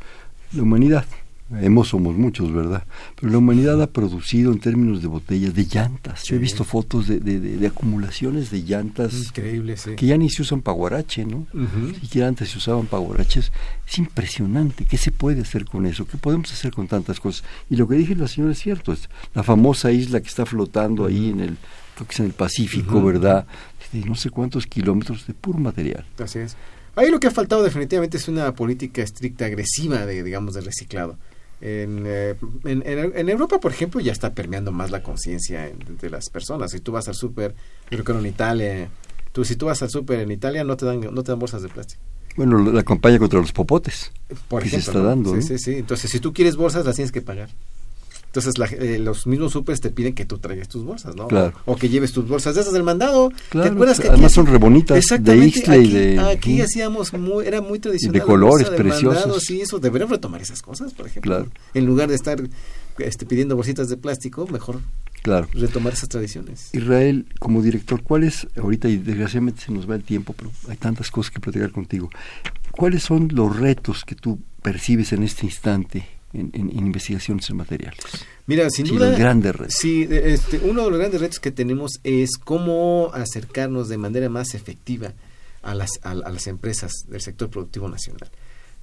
la humanidad, hemos somos muchos, ¿verdad? Pero la humanidad ha producido en términos de botellas, de llantas. Sí. Yo he visto fotos de, de, de, de, acumulaciones de llantas Increíble, sí. que ya ni se usan para guarache, ¿no? Uh -huh. Siquiera antes se usaban para guaraches. Es impresionante. ¿Qué se puede hacer con eso? ¿Qué podemos hacer con tantas cosas? Y lo que dije la señora es cierto. Es la famosa isla que está flotando uh -huh. ahí en el, creo que es en el Pacífico, uh -huh. ¿verdad? De no sé cuántos kilómetros de puro material. Así es. Ahí lo que ha faltado definitivamente es una política estricta, agresiva, de digamos, de reciclado. En, eh, en, en, Europa, por ejemplo, ya está permeando más la conciencia de las personas. Si tú vas al súper, creo que en Italia, tú, si tú vas al súper en Italia, no te dan, no te dan bolsas de plástico. Bueno, la campaña contra los popotes. Por que ejemplo, se está dando. Sí, ¿no? sí, sí. Entonces, si tú quieres bolsas, las tienes que pagar. Entonces, la, eh, los mismos supers te piden que tú traigas tus bolsas, ¿no? Claro. O, o, que lleves tus bolsas de esas del mandado. Claro, ¿Te acuerdas que además son rebonitas de Ixtle aquí, y de... Aquí hacíamos muy, era muy tradicional. De colores preciosos. Mandado, sí, eso, deberían retomar esas cosas, por ejemplo. Claro. En lugar de estar este, pidiendo bolsitas de plástico, mejor claro. retomar esas tradiciones. Israel, como director, ¿cuáles, ahorita y desgraciadamente se nos va el tiempo, pero hay tantas cosas que platicar contigo, ¿cuáles son los retos que tú percibes en este instante en, investigaciones en materiales? Mira, sin duda. Los grandes retos. Sí, este, uno de los grandes retos que tenemos es cómo acercarnos de manera más efectiva a las, a, las empresas del sector productivo nacional.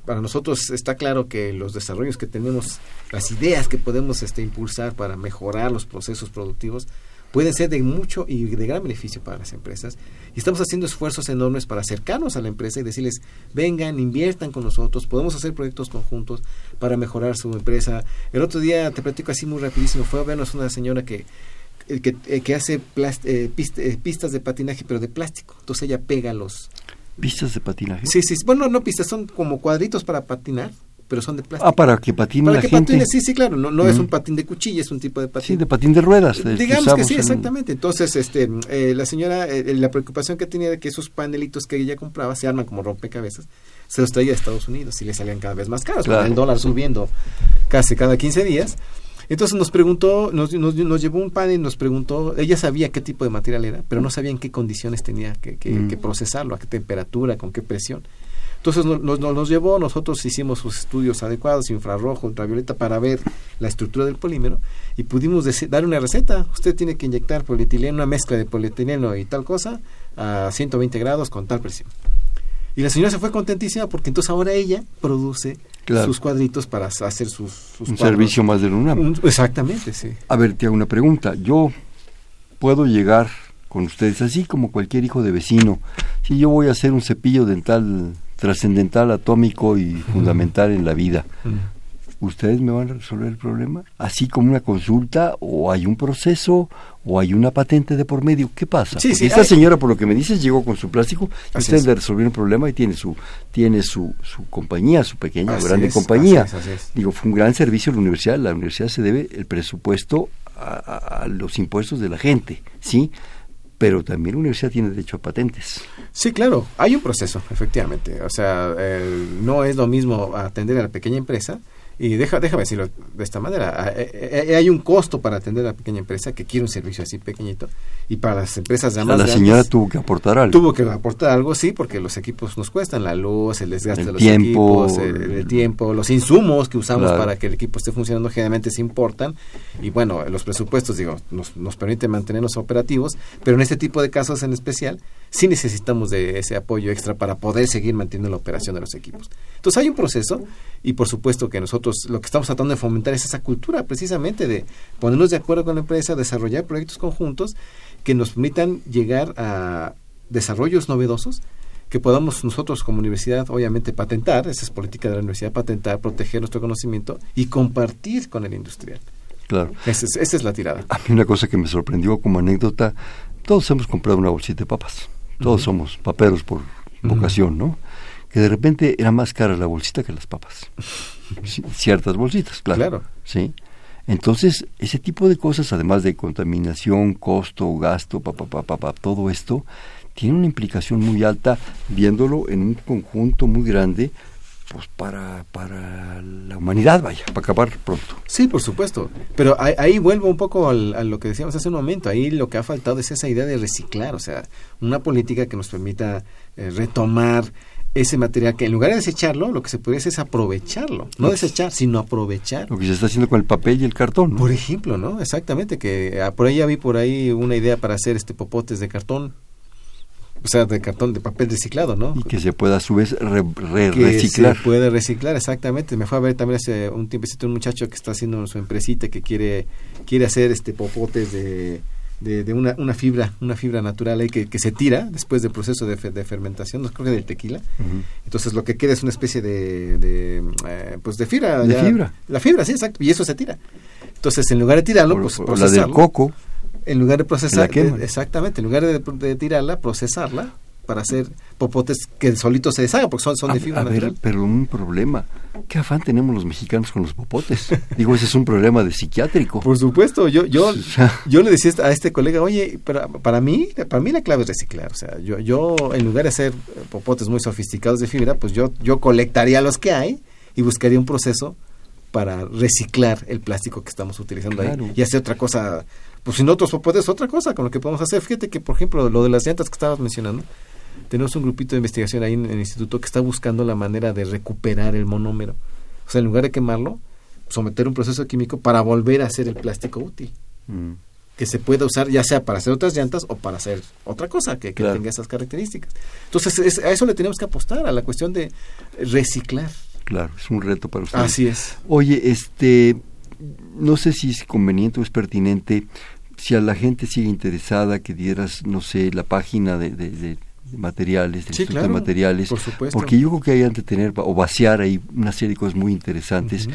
Para nosotros está claro que los desarrollos que tenemos, las ideas que podemos este, impulsar para mejorar los procesos productivos, pueden ser de mucho y de gran beneficio para las empresas. Y estamos haciendo esfuerzos enormes para acercarnos a la empresa y decirles, vengan, inviertan con nosotros, podemos hacer proyectos conjuntos para mejorar su empresa. El otro día, te platico así muy rapidísimo, fue a vernos una señora que que, eh, que hace eh, eh, pistas de patinaje, pero de plástico. Entonces ella pega los... ¿Pistas de patinaje? Sí, sí. Bueno, no pistas, son como cuadritos para patinar pero son de plástico. Ah, para que patine para que Patine, sí, sí, claro, no, no es un patín de cuchilla, es un tipo de patín. Sí, de patín de ruedas. Digamos que, sí, exactamente. Entonces, este, eh, la señora, eh, la preocupación que tenía de que esos panelitos que ella compraba se arman como rompecabezas, se los traía a Estados Unidos y le salían cada vez más caros, el dólar subiendo casi cada 15 días. Entonces nos preguntó, nos, nos, nos, llevó un panel y nos preguntó, ella sabía qué tipo de material era, pero no sabía en qué condiciones tenía que, que, mm. que procesarlo, a qué temperatura, con qué presión. Entonces nos, nos, llevó, nosotros hicimos sus estudios adecuados, infrarrojo, ultravioleta, para ver la estructura del polímero y pudimos dar una receta. Usted tiene que inyectar polietileno, una mezcla de polietileno y tal cosa a 120 grados con tal presión. Y la señora se fue contentísima porque entonces ahora ella produce sus cuadritos para hacer sus... sus un servicio más de UNAM. exactamente, sí. A ver, te hago una pregunta. Yo puedo llegar con ustedes, así como cualquier hijo de vecino. Si yo voy a hacer un cepillo dental trascendental, atómico y fundamental en la vida. ¿Ustedes me van a resolver el problema? ¿Así como una consulta o hay un proceso o hay una patente de por medio? ¿Qué pasa? Sí, esta señora, por lo que me dices, llegó con su plástico y ustedes le resolvieron el problema y tiene su tiene su, su compañía, su pequeña o grande compañía. Digo, fue un gran servicio a la universidad. La universidad se debe el presupuesto a, a los impuestos de la gente, ¿sí? Pero también la universidad tiene derecho a patentes. Sí, claro, hay un proceso, efectivamente. O sea, no es lo mismo atender a la pequeña empresa y deja, déjame decirlo de esta manera, eh, eh, eh, hay un costo para atender a la pequeña empresa que quiere un servicio así pequeñito y para las empresas ya más La señora tuvo que aportar algo. Tuvo que aportar algo, sí, porque los equipos nos cuestan, la luz, el desgaste de los equipos, el, tiempo, los insumos que usamos para que el equipo esté funcionando generalmente se importan y bueno, los presupuestos, digo, nos, nos permiten mantenernos operativos, pero en este tipo de casos en especial sí necesitamos de ese apoyo extra para poder seguir manteniendo la operación de los equipos. Entonces hay un proceso y por supuesto que nosotros lo que estamos tratando de fomentar es esa cultura precisamente de ponernos de acuerdo con la empresa, desarrollar proyectos conjuntos que nos permitan llegar a desarrollos novedosos que podamos nosotros como universidad obviamente patentar, esa es política de la universidad, patentar, proteger nuestro conocimiento y compartir con el industrial. Claro. Esa es, esa es la tirada. A mí una cosa que me sorprendió como anécdota, todos hemos comprado una bolsita de papas todos somos paperos por vocación, ¿no? Que de repente era más cara la bolsita que las papas. Ciertas bolsitas, claro. Claro. Sí. Entonces, ese tipo de cosas, además de contaminación, costo, gasto, pa, todo esto, tiene una implicación muy alta viéndolo en un conjunto muy grande pues para, para la humanidad, vaya, para acabar pronto. Sí, por supuesto. Pero ahí, vuelvo un poco a lo que decíamos hace un momento. Ahí lo que ha faltado es esa idea de reciclar, o sea, una política que nos permita eh, retomar ese material que en lugar de desecharlo, lo que se puede hacer es aprovecharlo. No desechar, sino aprovechar. Lo que se está haciendo con el papel y el cartón. Por ejemplo, ¿no? Exactamente, que ah, por ahí ya vi por ahí una idea para hacer este popotes de cartón o sea, de cartón, de papel reciclado, ¿no? Y que se pueda a su vez re, reciclar. Se puede reciclar, exactamente. Me fue a ver también hace un tiempecito un muchacho que está haciendo su empresita que quiere quiere hacer este popotes de, de, una, una fibra, una fibra natural ahí que, que se tira después del proceso de, de fermentación, no creo que del tequila. Entonces lo que queda es una especie de, de eh, pues de fibra. De fibra. La fibra, sí, exacto. Y eso se tira. Entonces en lugar de tirarlo, pues La del coco en lugar de procesar, exactamente, en lugar de, tirarla, procesarla para hacer popotes que solitos se deshagan, porque son, son de fibra a ver, pero un problema. ¿Qué afán tenemos los mexicanos con los popotes? Digo, ese es un problema de psiquiátrico. Por supuesto, yo yo yo le decía a este colega, oye, para, para mí para mí la clave es reciclar. O sea, yo, yo en lugar de hacer popotes muy sofisticados de fibra, pues yo, yo colectaría los que hay y buscaría un proceso para reciclar el plástico que estamos utilizando ahí y hacer otra cosa pues sin otros popotes otra cosa con lo que podemos hacer. Fíjate que, por ejemplo, lo de las llantas que estabas mencionando, tenemos un grupito de investigación ahí en, el instituto que está buscando la manera de recuperar el monómero. O sea, en lugar de quemarlo, someter un proceso químico para volver a hacer el plástico útil. Mm. Que se pueda usar ya sea para hacer otras llantas o para hacer otra cosa que, que Claro. tenga esas características. Entonces, es- a eso le tenemos que apostar, a la cuestión de reciclar. Claro, es un reto para ustedes. Así es. Oye, este, no sé si es conveniente o es pertinente, si a la gente sigue interesada, que dieras, no sé, la página de, de- de- de materiales, del Sí, claro, de Materiales, por supuesto. porque yo creo que hay de tener o vaciar ahí una serie de cosas muy interesantes.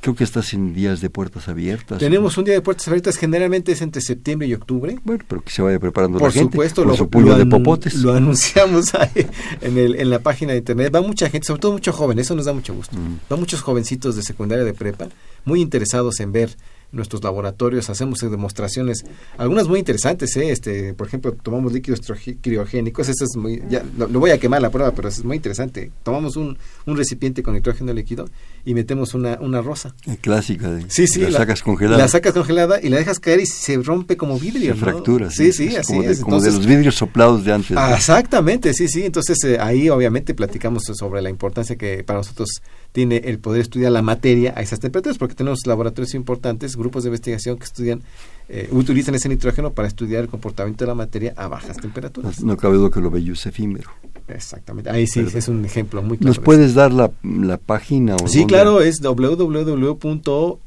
Creo que estás en días de puertas abiertas. Tenemos un día de puertas abiertas, generalmente es entre septiembre y octubre. Bueno, pero que se vaya preparando Por la gente supuesto, con lo, lo de popotes. lo anunciamos ahí en, el, en la página de internet. Va mucha gente, sobre todo mucho joven, eso nos da mucho gusto. Va muchos jovencitos de secundaria de prepa, muy interesados en ver nuestros laboratorios, hacemos demostraciones, algunas muy interesantes, ¿eh? este, por ejemplo, tomamos líquidos criogénicos, esto es muy, ya, lo, lo voy a quemar la prueba, pero es muy interesante. Tomamos un, un recipiente con nitrógeno líquido y metemos una, una rosa. Clásica de Sí, sí. la, sacas congelada. La sacas congelada y la dejas caer y se rompe como vidrio. se ¿no? fractura. Sí, sí, es así como de, es. como de los vidrios soplados de antes. Ah, Exactamente, sí, sí. Entonces eh, ahí obviamente platicamos sobre la importancia que para nosotros tiene el poder estudiar la materia a esas temperaturas, porque tenemos laboratorios importantes, grupos de investigación que estudian, eh, utilizan ese nitrógeno para estudiar el comportamiento de la materia a bajas temperaturas. No cabe duda que lo bello es efímero. Exactamente. Ahí sí Perdón. es un ejemplo muy claro. ¿Nos de puedes dar la, la página? O Sí, dónde? claro, es www.iim,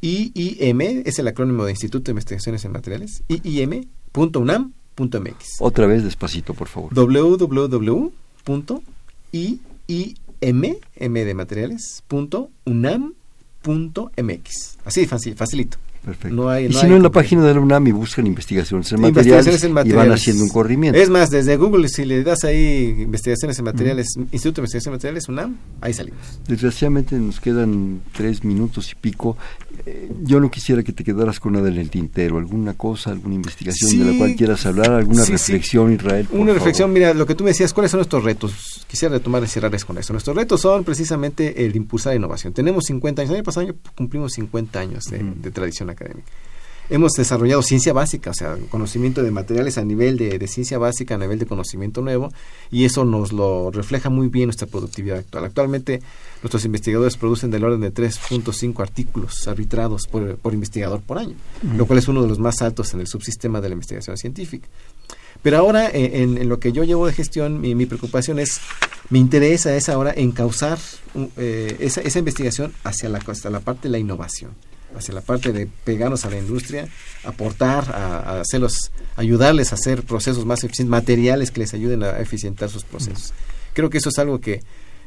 es el acrónimo de Instituto de Investigaciones en Materiales, iim.unam.mx. Otra vez despacito, por favor. www.iim, m de materiales, punto unam punto mx. Así, fácil, facilito. Perfecto. No hay- y si hay no, en la página de la UNAM y buscan investigaciones en materiales, Investigaciones y van haciendo un corrimiento. Es más, desde Google, si le das ahí investigaciones en materiales, Instituto de Investigación en Materiales, UNAM, ahí salimos. Desgraciadamente nos quedan tres minutos y pico. Eh, yo no quisiera que te quedaras con nada en el tintero. ¿Alguna cosa, alguna investigación de la cual quieras hablar? ¿Alguna Sí, sí. reflexión, Israel? por Una reflexión, mira, lo que tú me decías, ¿cuáles son nuestros retos? Quisiera retomar y cerrarles con eso. Nuestros retos son precisamente el impulsar la innovación. Tenemos 50 años, el año pasado cumplimos 50 años de, de tradición académica. Hemos desarrollado ciencia básica, o sea, conocimiento de materiales a nivel de, de ciencia básica, a nivel de conocimiento nuevo, y eso nos lo refleja muy bien nuestra productividad actual. Actualmente nuestros investigadores producen del orden de 3.5 artículos arbitrados por, por investigador por año, lo cual es uno de los más altos en el subsistema de la investigación científica. Pero ahora, eh, en, en lo que yo llevo de gestión, mi, mi preocupación es, mi interés es ahora encauzar uh, eh, esa, esa investigación hacia la, hacia la parte de la innovación, hacia la parte de pegarnos a la industria, aportar, a, a hacerlos, ayudarles a hacer procesos más eficientes, materiales que les ayuden a eficientar sus procesos. Creo que eso es algo que,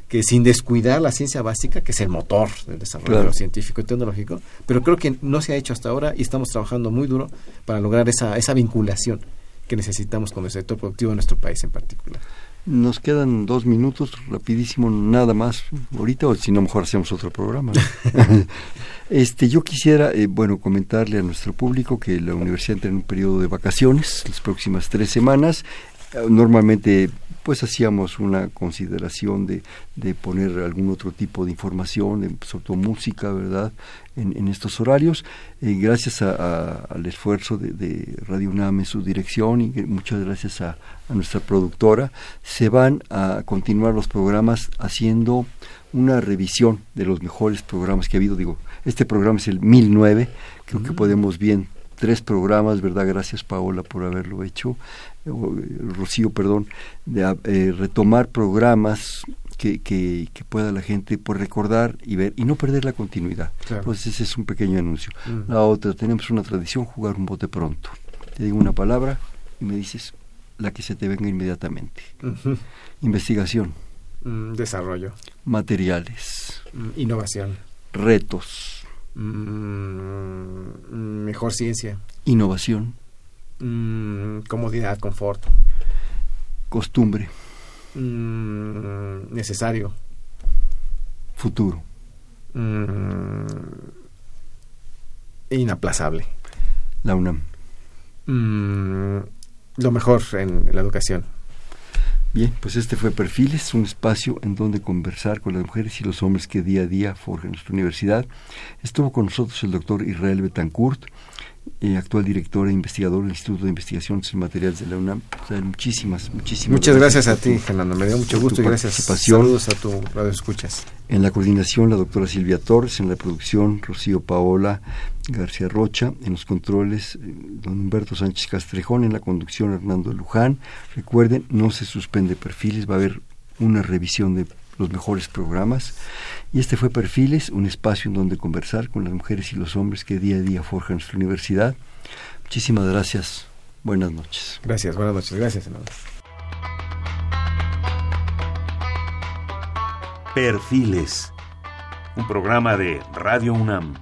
que sin descuidar la ciencia básica, que es el motor del desarrollo Claro. científico y tecnológico, pero creo que no se ha hecho hasta ahora y estamos trabajando muy duro para lograr esa, esa vinculación que necesitamos con el sector productivo de nuestro país en particular. Nos quedan dos minutos, rapidísimo, nada más ahorita, o si no, mejor hacemos otro programa. ¿no? este, yo quisiera, eh, bueno, comentarle a nuestro público que la universidad entra en un periodo de vacaciones, las próximas tres semanas. Eh, Normalmente, pues hacíamos una consideración de, de poner algún otro tipo de información, de, sobre todo música, ¿verdad?, en, en estos horarios. Eh, gracias a- a- al esfuerzo de, de Radio UNAM en su dirección y muchas gracias a, a nuestra productora, se van a continuar los programas haciendo una revisión de los mejores programas que ha habido. Digo, este programa es el 1009, creo que podemos bien tres programas, ¿verdad? Gracias Paola por haberlo hecho, Rocío, perdón, de ah, eh, retomar programas que, que, que pueda la gente por recordar y ver y no perder la continuidad. Claro. Entonces ese es un pequeño anuncio. Mm. La otra, tenemos una tradición, jugar un bote pronto. Te digo una palabra y me dices la que se te venga inmediatamente. Investigación, Mm, desarrollo, materiales, mm, innovación, retos, mm, mejor ciencia, innovación, mm, comodidad, confort, costumbre, mm, necesario, futuro. mm, inaplazable. La UNAM. Lo mejor en la educación. Bien, pues este fue Perfiles, un espacio en donde conversar con las mujeres y los hombres que día a día forjan nuestra universidad. Estuvo con nosotros el doctor Israel Betancourt eh, actual director e investigador del Instituto de Investigaciones en Materiales de la UNAM. muchísimas, muchísimas Muchas gracias, a ti, Fernando. Me dio mucho gusto y gracias. Saludos a tu radio escuchas. En la coordinación, la doctora Silvia Torres. En la producción, Rocío Paola García Rocha. En los controles, eh, don Humberto Sánchez Castrejón. En la conducción, Hernando Luján. Recuerden, no se suspende perfiles. Va a haber una revisión de los mejores programas. Y este fue Perfiles, un espacio en donde conversar con las mujeres y los hombres que día a día forjan nuestra universidad. Muchísimas gracias. Buenas noches. Gracias, buenas noches. Gracias, senador. Perfiles, un programa de Radio UNAM.